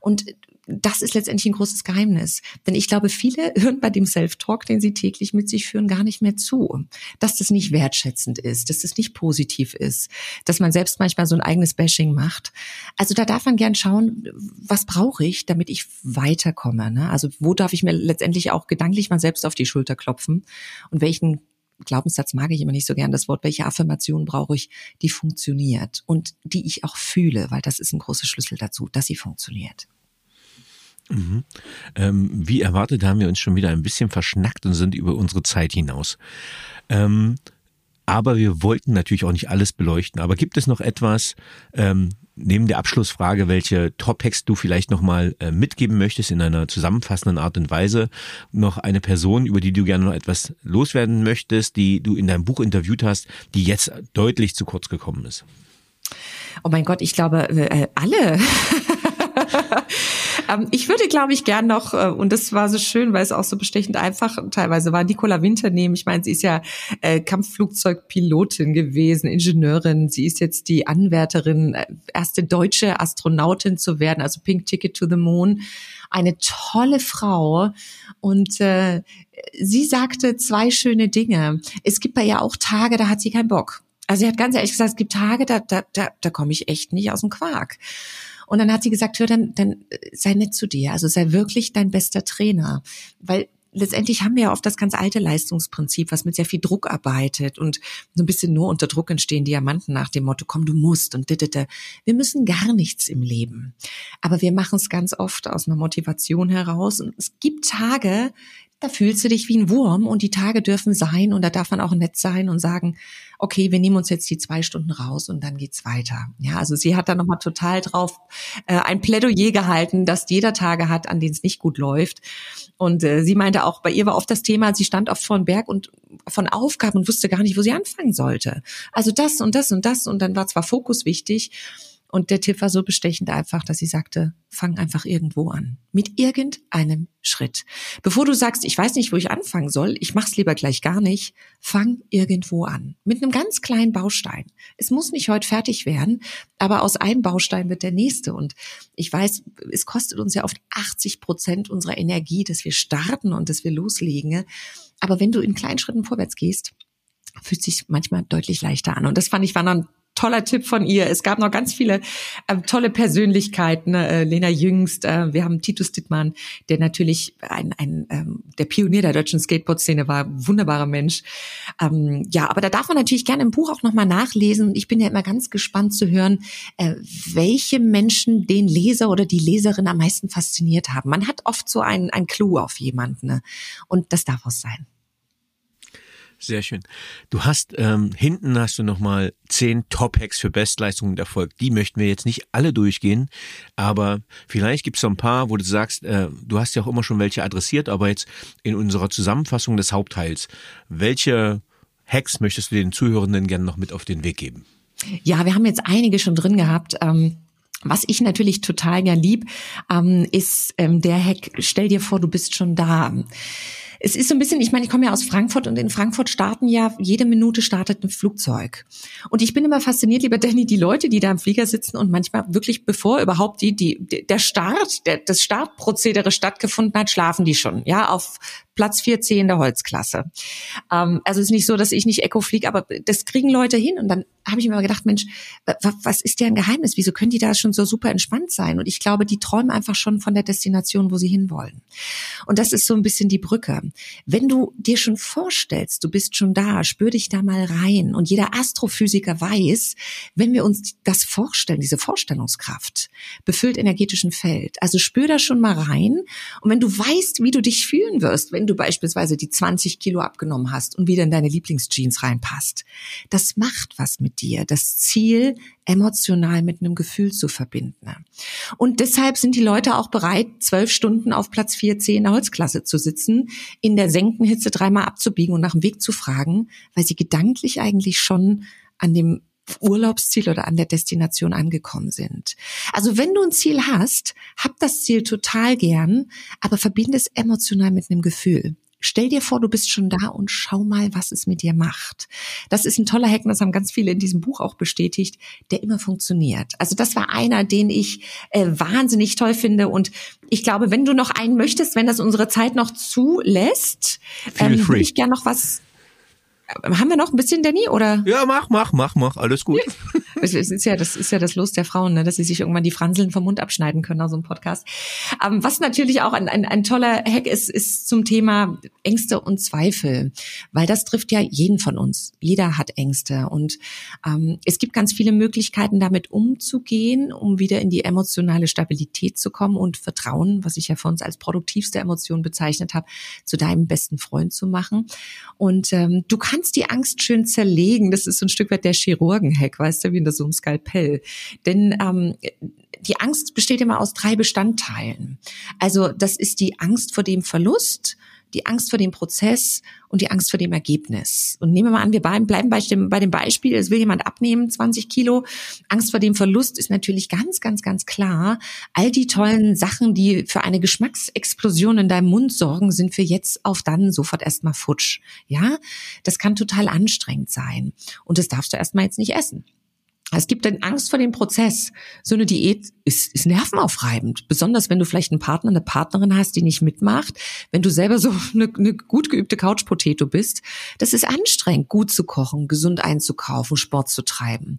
Speaker 2: Und das ist letztendlich ein großes Geheimnis. Denn ich glaube, viele hören bei dem Self-Talk, den sie täglich mit sich führen, gar nicht mehr zu. Dass das nicht wertschätzend ist, dass das nicht positiv ist, dass man selbst manchmal so ein eigenes Bashing macht. Also da darf man gern schauen, was brauche ich, damit ich weiterkomme. Ne? Also wo darf ich mir letztendlich auch gedanklich mal selbst auf die Schulter klopfen und welchen Glaubenssatz mag ich immer nicht so gern das Wort, welche Affirmation brauche ich, die funktioniert und die ich auch fühle, weil das ist ein großer Schlüssel dazu, dass sie funktioniert.
Speaker 3: Mhm. Ähm, wie erwartet haben wir uns schon wieder ein bisschen verschnackt und sind über unsere Zeit hinaus. Ähm, aber wir wollten natürlich auch nicht alles beleuchten. Aber gibt es noch etwas, ähm, neben der Abschlussfrage, welche Top-Hacks du vielleicht nochmal äh, mitgeben möchtest in einer zusammenfassenden Art und Weise, noch eine Person, über die du gerne noch etwas loswerden möchtest, die du in deinem Buch interviewt hast, die jetzt deutlich zu kurz gekommen ist?
Speaker 2: Oh mein Gott, ich glaube, äh, alle. ähm, ich würde, glaube ich, gern noch, äh, und das war so schön, weil es auch so bestechend einfach teilweise war, Nicola Winter nehmen. Ich meine, sie ist ja äh, Kampfflugzeugpilotin gewesen, Ingenieurin. Sie ist jetzt die Anwärterin, äh, erste deutsche Astronautin zu werden, also Pink Ticket to the Moon. Eine tolle Frau. Und äh, sie sagte zwei schöne Dinge. Es gibt bei ihr auch Tage, da hat sie keinen Bock. Also sie hat ganz ehrlich gesagt, es gibt Tage, da, da, da, da komme ich echt nicht aus dem Quark. Und dann hat sie gesagt, hör, dann, dann sei nett zu dir. Also sei wirklich dein bester Trainer. Weil letztendlich haben wir ja oft das ganz alte Leistungsprinzip, was mit sehr viel Druck arbeitet und so ein bisschen nur unter Druck entstehen Diamanten nach dem Motto, komm, du musst und dittete. Wir müssen gar nichts im Leben. Aber wir machen es ganz oft aus einer Motivation heraus. Und es gibt Tage, da fühlst du dich wie ein Wurm und die Tage dürfen sein und da darf man auch nett sein und sagen, okay, wir nehmen uns jetzt die zwei Stunden raus und dann geht's weiter. Ja, also sie hat da nochmal total drauf äh, ein Plädoyer gehalten, dass jeder Tage hat, an denen es nicht gut läuft. Und äh, sie meinte auch, bei ihr war oft das Thema, sie stand oft vor dem Berg und von Aufgaben und wusste gar nicht, wo sie anfangen sollte. Also das und das und das und dann war zwar Fokus wichtig, und der Tipp war so bestechend einfach, dass sie sagte, fang einfach irgendwo an. Mit irgendeinem Schritt. Bevor du sagst, ich weiß nicht, wo ich anfangen soll, ich mach's lieber gleich gar nicht, fang irgendwo an. Mit einem ganz kleinen Baustein. Es muss nicht heute fertig werden, aber aus einem Baustein wird der nächste. Und ich weiß, es kostet uns ja oft 80 Prozent unserer Energie, dass wir starten und dass wir loslegen. Aber wenn du in kleinen Schritten vorwärts gehst, fühlt sich manchmal deutlich leichter an. Und das fand ich war dann toller Tipp von ihr. Es gab noch ganz viele äh, tolle Persönlichkeiten. Äh, Lena Jüngst, äh, wir haben Titus Dittmann, der natürlich ein, ein ähm, der Pionier der deutschen Skateboard-Szene war, wunderbarer Mensch. Ähm, ja, aber da darf man natürlich gerne im Buch auch nochmal nachlesen. Ich bin ja immer ganz gespannt zu hören, äh, welche Menschen den Leser oder die Leserin am meisten fasziniert haben. Man hat oft so ein, ein Clou auf jemanden ne? und das darf auch sein.
Speaker 3: Sehr schön. Du hast ähm, hinten hast du nochmal zehn Top-Hacks für Bestleistung und Erfolg. Die möchten wir jetzt nicht alle durchgehen, aber vielleicht gibt es so ein paar, wo du sagst, äh, du hast ja auch immer schon welche adressiert, aber jetzt in unserer Zusammenfassung des Hauptteils, welche Hacks möchtest du den Zuhörenden gerne noch mit auf den Weg geben?
Speaker 2: Ja, wir haben jetzt einige schon drin gehabt. Ähm was ich natürlich total gern lieb, ähm, ist ähm, der Hack, stell dir vor, du bist schon da es ist so ein bisschen, ich meine, ich komme ja aus Frankfurt und in Frankfurt starten ja, jede Minute startet ein Flugzeug. Und ich bin immer fasziniert, lieber Danny, die Leute, die da im Flieger sitzen und manchmal wirklich, bevor überhaupt die, die, der Start, der, das Startprozedere stattgefunden hat, schlafen die schon, ja, auf Platz 4C in der Holzklasse. Ähm, also es ist nicht so, dass ich nicht Echo fliege, aber das kriegen Leute hin. Und dann habe ich mir mal gedacht, Mensch, was ist deren Geheimnis? Wieso können die da schon so super entspannt sein? Und ich glaube, die träumen einfach schon von der Destination, wo sie hinwollen. Und das ist so ein bisschen die Brücke. Wenn du dir schon vorstellst, du bist schon da, spür dich da mal rein. Und jeder Astrophysiker weiß, wenn wir uns das vorstellen, diese Vorstellungskraft befüllt energetischen Feld. Also spür da schon mal rein. Und wenn du weißt, wie du dich fühlen wirst, wenn du beispielsweise die 20 Kilo abgenommen hast und wieder in deine Lieblingsjeans reinpasst. Das macht was mit dir. Das Ziel emotional mit einem Gefühl zu verbinden. Und deshalb sind die Leute auch bereit, zwölf Stunden auf Platz 4C in der Holzklasse zu sitzen, in der Senkenhitze dreimal abzubiegen und nach dem Weg zu fragen, weil sie gedanklich eigentlich schon an dem Urlaubsziel oder an der Destination angekommen sind. Also wenn du ein Ziel hast, hab das Ziel total gern, aber verbinde es emotional mit einem Gefühl. Stell dir vor, du bist schon da und schau mal, was es mit dir macht. Das ist ein toller Hack, das haben ganz viele in diesem Buch auch bestätigt, der immer funktioniert. Also das war einer, den ich äh, wahnsinnig toll finde. Und ich glaube, wenn du noch einen möchtest, wenn das unsere Zeit noch zulässt, ähm, würde ich gerne noch was haben wir noch ein bisschen, Danny, oder?
Speaker 3: Ja, mach, mach, mach, mach, alles gut.
Speaker 2: Es ist ja, das ist ja das Los der Frauen, ne, dass sie sich irgendwann die Franseln vom Mund abschneiden können aus so einem Podcast. Ähm, was natürlich auch ein, ein, ein toller Hack ist, ist zum Thema Ängste und Zweifel, weil das trifft ja jeden von uns. Jeder hat Ängste und ähm, es gibt ganz viele Möglichkeiten, damit umzugehen, um wieder in die emotionale Stabilität zu kommen und Vertrauen, was ich ja für uns als produktivste Emotion bezeichnet habe, zu deinem besten Freund zu machen. Und ähm, du kannst die Angst schön zerlegen. Das ist so ein Stück weit der Chirurgen-Hack, weißt du, wie unter so einem Skalpell. Denn ähm, die Angst besteht immer aus drei Bestandteilen. Also das ist die Angst vor dem Verlust, die Angst vor dem Prozess und die Angst vor dem Ergebnis. Und nehmen wir mal an, wir bleiben bei dem, bei dem Beispiel, es will jemand abnehmen, 20 Kilo. Angst vor dem Verlust ist natürlich ganz, ganz, ganz klar. All die tollen Sachen, die für eine Geschmacksexplosion in deinem Mund sorgen, sind für jetzt auf dann sofort erstmal futsch. Ja, das kann total anstrengend sein. Und das darfst du erstmal jetzt nicht essen. Es gibt dann Angst vor dem Prozess. So eine Diät ist, ist nervenaufreibend. Besonders wenn du vielleicht einen Partner, eine Partnerin hast, die nicht mitmacht. Wenn du selber so eine, eine gut geübte Couchpotato bist. Das ist anstrengend, gut zu kochen, gesund einzukaufen, Sport zu treiben.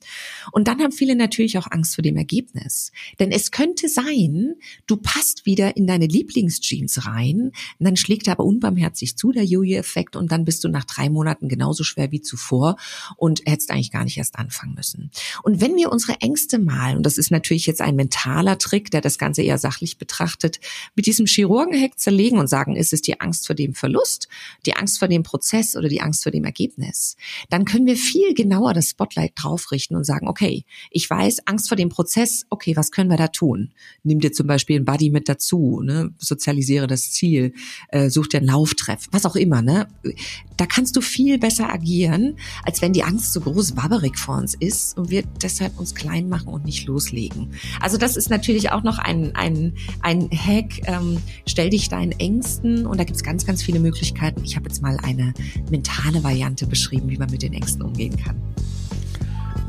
Speaker 2: Und dann haben viele natürlich auch Angst vor dem Ergebnis. Denn es könnte sein, du passt wieder in deine Lieblingsjeans rein. Und dann schlägt er aber unbarmherzig zu, der Jojo-Effekt. Und dann bist du nach drei Monaten genauso schwer wie zuvor und hättest eigentlich gar nicht erst anfangen müssen. Und wenn wir unsere Ängste mal, und das ist natürlich jetzt ein mentaler Trick, der das Ganze eher sachlich betrachtet, mit diesem Chirurgenheck zerlegen und sagen, ist es die Angst vor dem Verlust, die Angst vor dem Prozess oder die Angst vor dem Ergebnis, dann können wir viel genauer das Spotlight draufrichten und sagen, okay, ich weiß, Angst vor dem Prozess, okay, was können wir da tun? Nimm dir zum Beispiel ein Buddy mit dazu, ne? sozialisiere das Ziel, äh, such dir einen Lauftreff, was auch immer. Ne? Da kannst du viel besser agieren, als wenn die Angst so groß wabberig vor uns ist und wir deshalb uns klein machen und nicht loslegen. Also das ist natürlich auch noch ein, ein, ein Hack. Ähm, stell dich deinen Ängsten und da gibt's ganz, ganz viele Möglichkeiten. Ich habe jetzt mal eine mentale Variante beschrieben, wie man mit den Ängsten umgehen kann.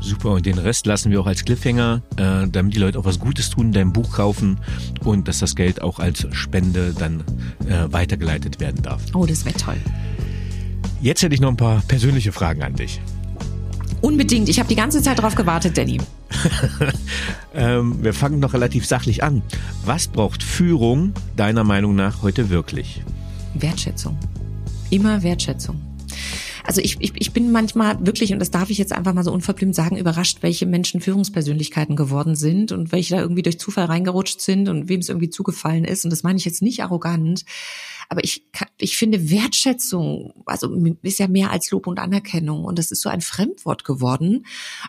Speaker 3: Super, und den Rest lassen wir auch als Cliffhanger, äh, damit die Leute auch was Gutes tun, dein Buch kaufen und dass das Geld auch als Spende dann äh, weitergeleitet werden darf.
Speaker 2: Oh, das wäre toll.
Speaker 3: Jetzt hätte ich noch ein paar persönliche Fragen an dich.
Speaker 2: Unbedingt. Ich habe die ganze Zeit darauf gewartet, Danny.
Speaker 3: ähm, wir fangen noch relativ sachlich an. Was braucht Führung deiner Meinung nach heute wirklich?
Speaker 2: Wertschätzung. Immer Wertschätzung. Also ich, ich, ich bin manchmal wirklich, und das darf ich jetzt einfach mal so unverblümt sagen, überrascht, welche Menschen Führungspersönlichkeiten geworden sind und welche da irgendwie durch Zufall reingerutscht sind und wem es irgendwie zugefallen ist. Und das meine ich jetzt nicht arrogant. Aber ich, ich finde Wertschätzung, also ist ja mehr als Lob und Anerkennung. Und das ist so ein Fremdwort geworden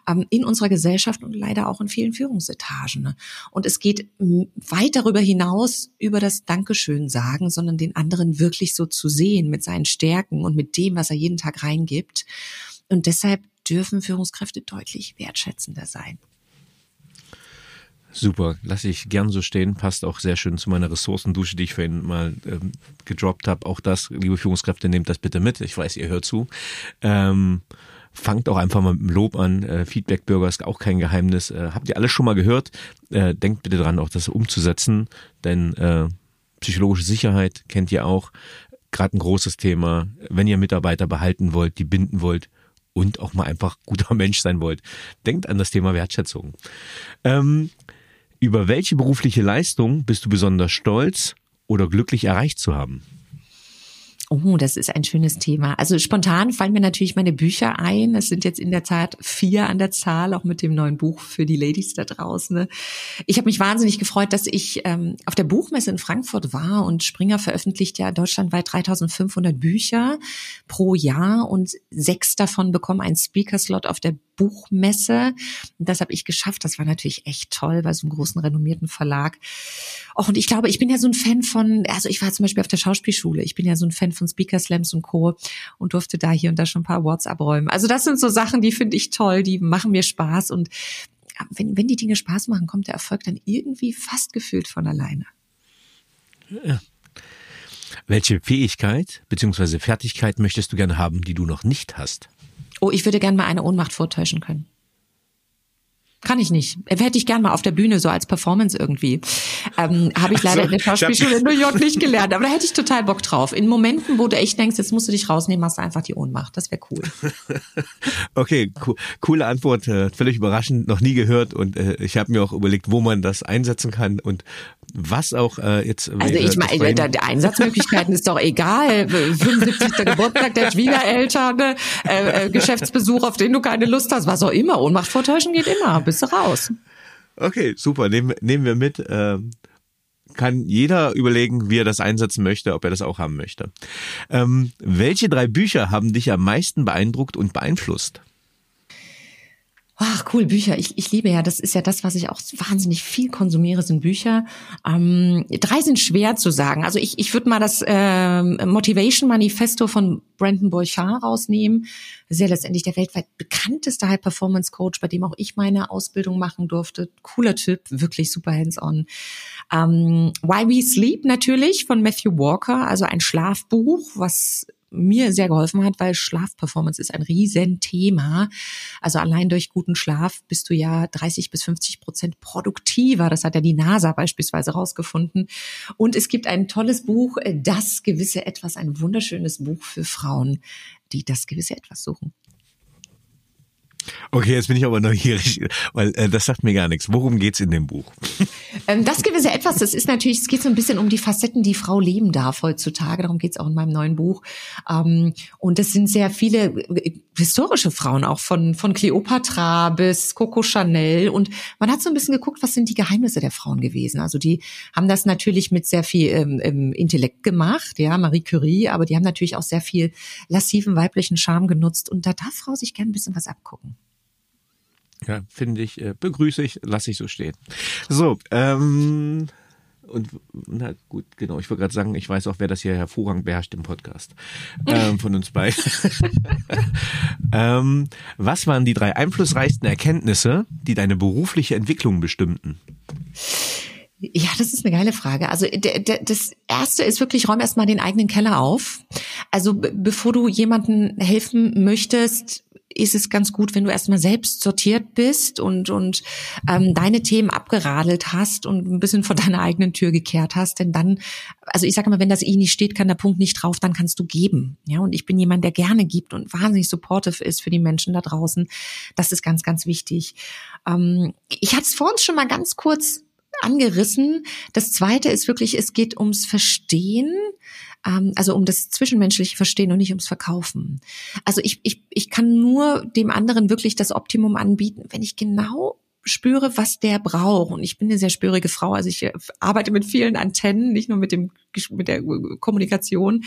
Speaker 2: ähm, in unserer Gesellschaft und leider auch in vielen Führungsetagen. Ne? Und es geht weit darüber hinaus über das Dankeschön sagen, sondern den anderen wirklich so zu sehen mit seinen Stärken und mit dem, was er jeden Tag reingibt. Und deshalb dürfen Führungskräfte deutlich wertschätzender sein.
Speaker 3: Super, lasse ich gern so stehen, passt auch sehr schön zu meiner Ressourcendusche, die ich vorhin mal ähm, gedroppt habe. Auch das, liebe Führungskräfte, nehmt das bitte mit. Ich weiß, ihr hört zu. Ähm, fangt auch einfach mal mit dem Lob an. Äh, Feedback-Bürger ist auch kein Geheimnis. Äh, habt ihr alles schon mal gehört? Äh, denkt bitte dran, auch das umzusetzen, denn äh, psychologische Sicherheit kennt ihr auch. Gerade ein großes Thema. Wenn ihr Mitarbeiter behalten wollt, die binden wollt, und auch mal einfach guter Mensch sein wollt. Denkt an das Thema Wertschätzung. Ähm, über welche berufliche Leistung bist du besonders stolz oder glücklich erreicht zu haben?
Speaker 2: Oh, das ist ein schönes Thema. Also spontan fallen mir natürlich meine Bücher ein. Es sind jetzt in der Tat vier an der Zahl, auch mit dem neuen Buch für die Ladies da draußen. Ich habe mich wahnsinnig gefreut, dass ich ähm, auf der Buchmesse in Frankfurt war und Springer veröffentlicht ja deutschlandweit 3500 Bücher pro Jahr und sechs davon bekommen einen Speaker-Slot auf der Buchmesse. Und das habe ich geschafft. Das war natürlich echt toll bei so einem großen renommierten Verlag. Och, und ich glaube, ich bin ja so ein Fan von, also ich war zum Beispiel auf der Schauspielschule. Ich bin ja so ein Fan von Speaker Slams und Co. und durfte da hier und da schon ein paar Awards abräumen. Also das sind so Sachen, die finde ich toll, die machen mir Spaß und wenn, wenn die Dinge Spaß machen, kommt der Erfolg dann irgendwie fast gefühlt von alleine.
Speaker 3: Ja. Welche Fähigkeit bzw. Fertigkeit möchtest du gerne haben, die du noch nicht hast?
Speaker 2: Oh, ich würde gerne mal eine Ohnmacht vortäuschen können. Kann ich nicht. Hätte ich gern mal auf der Bühne so als Performance irgendwie. Ähm, Habe ich leider so, in der Schauspielschule in New York nicht gelernt, aber da hätte ich total Bock drauf. In Momenten, wo du echt denkst, jetzt musst du dich rausnehmen, machst du einfach die Ohnmacht. Das wäre cool.
Speaker 3: okay, co coole Antwort, äh, völlig überraschend, noch nie gehört und äh, ich habe mir auch überlegt, wo man das einsetzen kann und was auch äh, jetzt.
Speaker 2: Also ich meine, der, Einsatzmöglichkeiten ist doch egal. 75. Geburtstag der Schwiegereltern, äh, äh, Geschäftsbesuch, auf den du keine Lust hast, was auch immer. Ohnmacht vortäuschen geht immer bist du raus.
Speaker 3: Okay, super. Nehmen, nehmen wir mit. Ähm, kann jeder überlegen, wie er das einsetzen möchte, ob er das auch haben möchte. Ähm, welche drei Bücher haben dich am meisten beeindruckt und beeinflusst?
Speaker 2: Ach, cool, Bücher. Ich, ich liebe ja, das ist ja das, was ich auch wahnsinnig viel konsumiere, sind Bücher. Ähm, drei sind schwer zu sagen. Also ich, ich würde mal das äh, Motivation Manifesto von Brandon Boychard rausnehmen. Das ist ja letztendlich der weltweit bekannteste High-Performance-Coach, bei dem auch ich meine Ausbildung machen durfte. Cooler Typ, wirklich super hands-on. Ähm, Why We Sleep natürlich von Matthew Walker, also ein Schlafbuch, was mir sehr geholfen hat, weil Schlafperformance ist ein Riesenthema. Also allein durch guten Schlaf bist du ja 30 bis 50 Prozent produktiver. Das hat ja die NASA beispielsweise rausgefunden. Und es gibt ein tolles Buch, Das gewisse Etwas, ein wunderschönes Buch für Frauen, die das gewisse Etwas suchen.
Speaker 3: Okay, jetzt bin ich aber neugierig, weil äh, das sagt mir gar nichts. Worum geht's in dem Buch?
Speaker 2: Ähm, das gewisse Etwas, das ist natürlich, es geht so ein bisschen um die Facetten, die Frau leben darf heutzutage. Darum geht es auch in meinem neuen Buch. Ähm, und das sind sehr viele äh, historische Frauen, auch von, von Cleopatra bis Coco Chanel. Und man hat so ein bisschen geguckt, was sind die Geheimnisse der Frauen gewesen. Also die haben das natürlich mit sehr viel ähm, ähm Intellekt gemacht, ja, Marie Curie, aber die haben natürlich auch sehr viel lassiven weiblichen Charme genutzt. Und da darf Frau sich gerne ein bisschen was abgucken.
Speaker 3: Ja, finde ich, äh, begrüße ich, lasse ich so stehen. So, ähm, und na gut, genau, ich wollte gerade sagen, ich weiß auch, wer das hier hervorragend beherrscht im Podcast ähm, von uns beiden. ähm, was waren die drei einflussreichsten Erkenntnisse, die deine berufliche Entwicklung bestimmten?
Speaker 2: Ja, das ist eine geile Frage. Also das erste ist wirklich, räum erstmal den eigenen Keller auf. Also bevor du jemanden helfen möchtest, ist es ganz gut, wenn du erstmal selbst sortiert bist und, und ähm, deine Themen abgeradelt hast und ein bisschen vor deiner eigenen Tür gekehrt hast. Denn dann, also ich sage immer, wenn das I nicht steht, kann der Punkt nicht drauf, dann kannst du geben. Ja, und ich bin jemand, der gerne gibt und wahnsinnig supportive ist für die Menschen da draußen. Das ist ganz, ganz wichtig. Ähm, ich hatte es vor uns schon mal ganz kurz angerissen. Das zweite ist wirklich, es geht ums Verstehen ähm, also um das zwischenmenschliche Verstehen und nicht ums Verkaufen. Also ich, ich, ich kann nur dem anderen wirklich das Optimum anbieten, wenn ich genau spüre, was der braucht. Und ich bin eine sehr spürige Frau. Also ich äh, arbeite mit vielen Antennen, nicht nur mit dem mit der Kommunikation.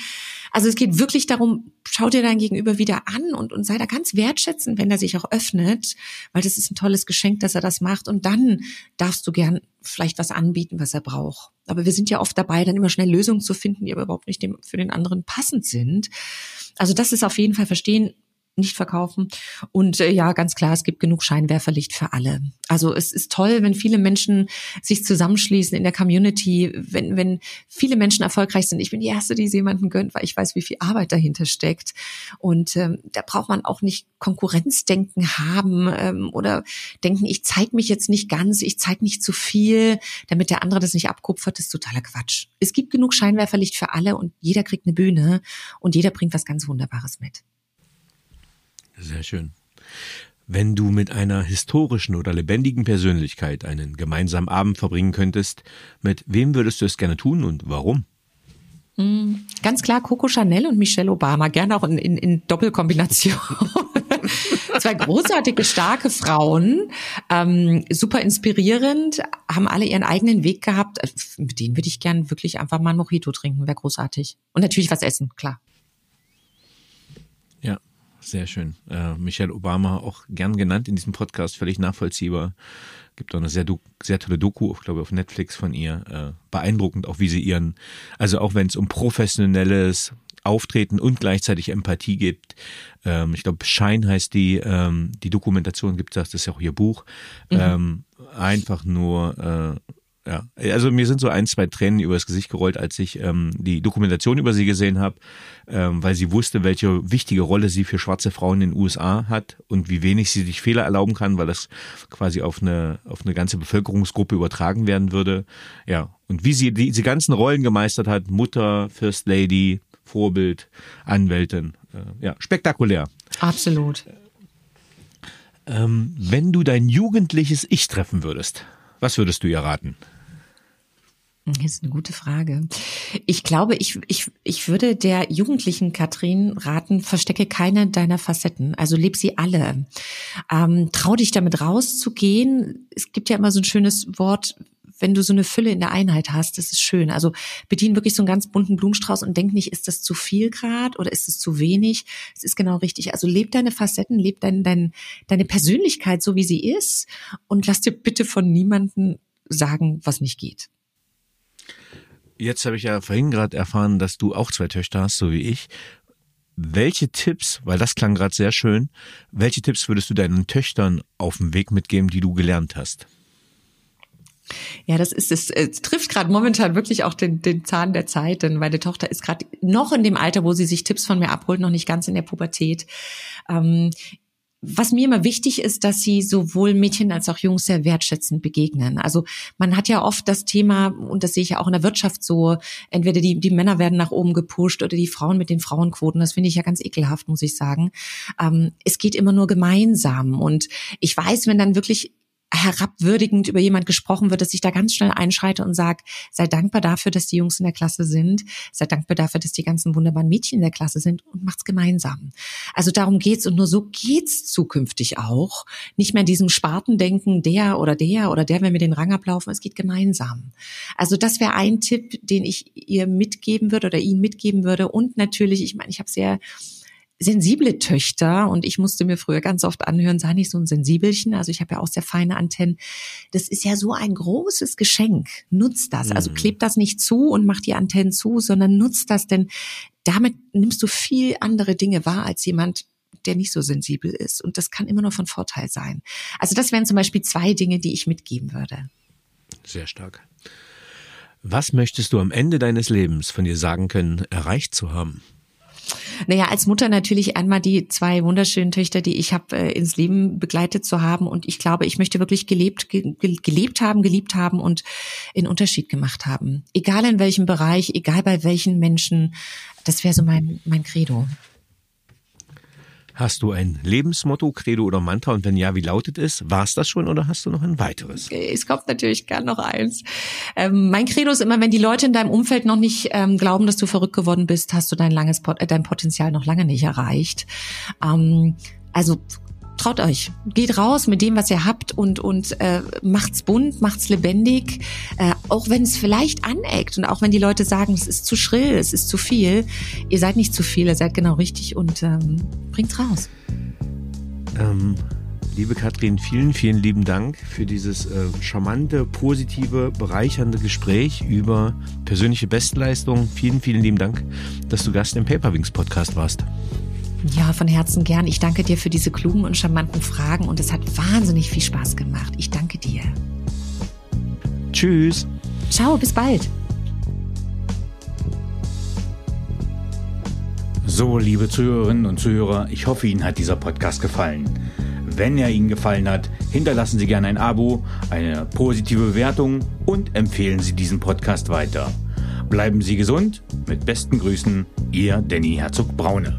Speaker 2: Also es geht wirklich darum, schau dir dein Gegenüber wieder an und, und sei da ganz wertschätzend, wenn er sich auch öffnet, weil das ist ein tolles Geschenk, dass er das macht. Und dann darfst du gern vielleicht was anbieten, was er braucht. Aber wir sind ja oft dabei, dann immer schnell Lösungen zu finden, die aber überhaupt nicht dem, für den anderen passend sind. Also das ist auf jeden Fall verstehen, nicht verkaufen. Und äh, ja, ganz klar, es gibt genug Scheinwerferlicht für alle. Also es ist toll, wenn viele Menschen sich zusammenschließen in der Community, wenn, wenn viele Menschen erfolgreich sind. Ich bin die Erste, die es jemandem gönnt, weil ich weiß, wie viel Arbeit dahinter steckt. Und ähm, da braucht man auch nicht Konkurrenzdenken haben ähm, oder denken, ich zeige mich jetzt nicht ganz, ich zeige nicht zu viel, damit der andere das nicht abkupfert, ist totaler Quatsch. Es gibt genug Scheinwerferlicht für alle und jeder kriegt eine Bühne und jeder bringt was ganz Wunderbares mit.
Speaker 3: Sehr schön. Wenn du mit einer historischen oder lebendigen Persönlichkeit einen gemeinsamen Abend verbringen könntest, mit wem würdest du es gerne tun und warum?
Speaker 2: Hm, ganz klar Coco Chanel und Michelle Obama, gerne auch in, in, in Doppelkombination. Zwei großartige, starke Frauen, ähm, super inspirierend, haben alle ihren eigenen Weg gehabt. Mit denen würde ich gern wirklich einfach mal ein Mojito trinken, wäre großartig. Und natürlich was essen, klar.
Speaker 3: Sehr schön. Äh, Michelle Obama auch gern genannt in diesem Podcast, völlig nachvollziehbar. Gibt auch eine sehr, sehr tolle Doku, ich glaube auf Netflix von ihr. Äh, beeindruckend, auch wie sie ihren, also auch wenn es um professionelles Auftreten und gleichzeitig Empathie gibt. Ähm, ich glaube, Schein heißt die, ähm, die Dokumentation gibt es, das ist ja auch ihr Buch. Mhm. Ähm, einfach nur äh, ja, also mir sind so ein, zwei Tränen übers Gesicht gerollt, als ich ähm, die Dokumentation über sie gesehen habe, ähm, weil sie wusste, welche wichtige Rolle sie für schwarze Frauen in den USA hat und wie wenig sie sich Fehler erlauben kann, weil das quasi auf eine auf eine ganze Bevölkerungsgruppe übertragen werden würde. Ja, und wie sie diese ganzen Rollen gemeistert hat, Mutter, First Lady, Vorbild, Anwältin, äh, ja, spektakulär.
Speaker 2: Absolut.
Speaker 3: Ähm, wenn du dein jugendliches Ich treffen würdest, was würdest du ihr raten?
Speaker 2: Das ist eine gute Frage. Ich glaube, ich, ich, ich würde der jugendlichen Katrin raten, verstecke keine deiner Facetten. Also leb sie alle. Ähm, trau dich damit rauszugehen. Es gibt ja immer so ein schönes Wort, wenn du so eine Fülle in der Einheit hast, das ist schön. Also bedien wirklich so einen ganz bunten Blumenstrauß und denk nicht, ist das zu viel Grad oder ist es zu wenig? Es ist genau richtig. Also leb deine Facetten, leb dein, dein, deine Persönlichkeit so, wie sie ist und lass dir bitte von niemandem sagen, was nicht geht.
Speaker 3: Jetzt habe ich ja vorhin gerade erfahren, dass du auch zwei Töchter hast, so wie ich. Welche Tipps, weil das klang gerade sehr schön, welche Tipps würdest du deinen Töchtern auf dem Weg mitgeben, die du gelernt hast?
Speaker 2: Ja, das ist es, es trifft gerade momentan wirklich auch den, den Zahn der Zeit, denn meine Tochter ist gerade noch in dem Alter, wo sie sich Tipps von mir abholt, noch nicht ganz in der Pubertät. Ähm, was mir immer wichtig ist, dass sie sowohl Mädchen als auch Jungs sehr wertschätzend begegnen. Also man hat ja oft das Thema, und das sehe ich ja auch in der Wirtschaft so, entweder die, die Männer werden nach oben gepusht oder die Frauen mit den Frauenquoten. Das finde ich ja ganz ekelhaft, muss ich sagen. Ähm, es geht immer nur gemeinsam. Und ich weiß, wenn dann wirklich herabwürdigend über jemand gesprochen wird, dass ich da ganz schnell einschreite und sage, sei dankbar dafür, dass die Jungs in der Klasse sind, sei dankbar dafür, dass die ganzen wunderbaren Mädchen in der Klasse sind und macht's gemeinsam. Also darum geht's und nur so geht's zukünftig auch. Nicht mehr in diesem Spartendenken, der oder der oder der, wenn wir den Rang ablaufen, es geht gemeinsam. Also das wäre ein Tipp, den ich ihr mitgeben würde oder ihnen mitgeben würde und natürlich, ich meine, ich habe sehr sensible Töchter und ich musste mir früher ganz oft anhören, sei nicht so ein Sensibelchen. Also ich habe ja auch sehr feine Antennen. Das ist ja so ein großes Geschenk. Nutzt das. Also mhm. klebt das nicht zu und macht die Antennen zu, sondern nutzt das, denn damit nimmst du viel andere Dinge wahr als jemand, der nicht so sensibel ist. Und das kann immer nur von Vorteil sein. Also das wären zum Beispiel zwei Dinge, die ich mitgeben würde.
Speaker 3: Sehr stark. Was möchtest du am Ende deines Lebens von dir sagen können, erreicht zu haben?
Speaker 2: Naja, als Mutter natürlich einmal die zwei wunderschönen Töchter, die ich habe, äh, ins Leben begleitet zu haben. Und ich glaube, ich möchte wirklich gelebt, ge gelebt haben, geliebt haben und einen Unterschied gemacht haben. Egal in welchem Bereich, egal bei welchen Menschen. Das wäre so mein, mein Credo.
Speaker 3: Hast du ein Lebensmotto, Credo oder Mantra? Und wenn ja, wie lautet es? War es das schon oder hast du noch ein weiteres?
Speaker 2: Es kommt natürlich gern noch eins. Ähm, mein Credo ist immer, wenn die Leute in deinem Umfeld noch nicht ähm, glauben, dass du verrückt geworden bist, hast du dein langes äh, dein Potenzial noch lange nicht erreicht. Ähm, also traut euch, geht raus mit dem, was ihr habt und und äh, macht's bunt, macht's lebendig, äh, auch wenn es vielleicht aneckt und auch wenn die Leute sagen, es ist zu schrill, es ist zu viel, ihr seid nicht zu viel, ihr seid genau richtig und ähm, bringt's raus.
Speaker 3: Ähm, liebe Katrin, vielen, vielen lieben Dank für dieses äh, charmante, positive, bereichernde Gespräch über persönliche Bestleistung. Vielen, vielen lieben Dank, dass du Gast im Paperwings Podcast warst.
Speaker 2: Ja, von Herzen gern. Ich danke dir für diese klugen und charmanten Fragen und es hat wahnsinnig viel Spaß gemacht. Ich danke dir.
Speaker 3: Tschüss.
Speaker 2: Ciao, bis bald.
Speaker 3: So, liebe Zuhörerinnen und Zuhörer, ich hoffe, Ihnen hat dieser Podcast gefallen. Wenn er Ihnen gefallen hat, hinterlassen Sie gerne ein Abo, eine positive Bewertung und empfehlen Sie diesen Podcast weiter. Bleiben Sie gesund. Mit besten Grüßen, Ihr Danny Herzog Braune.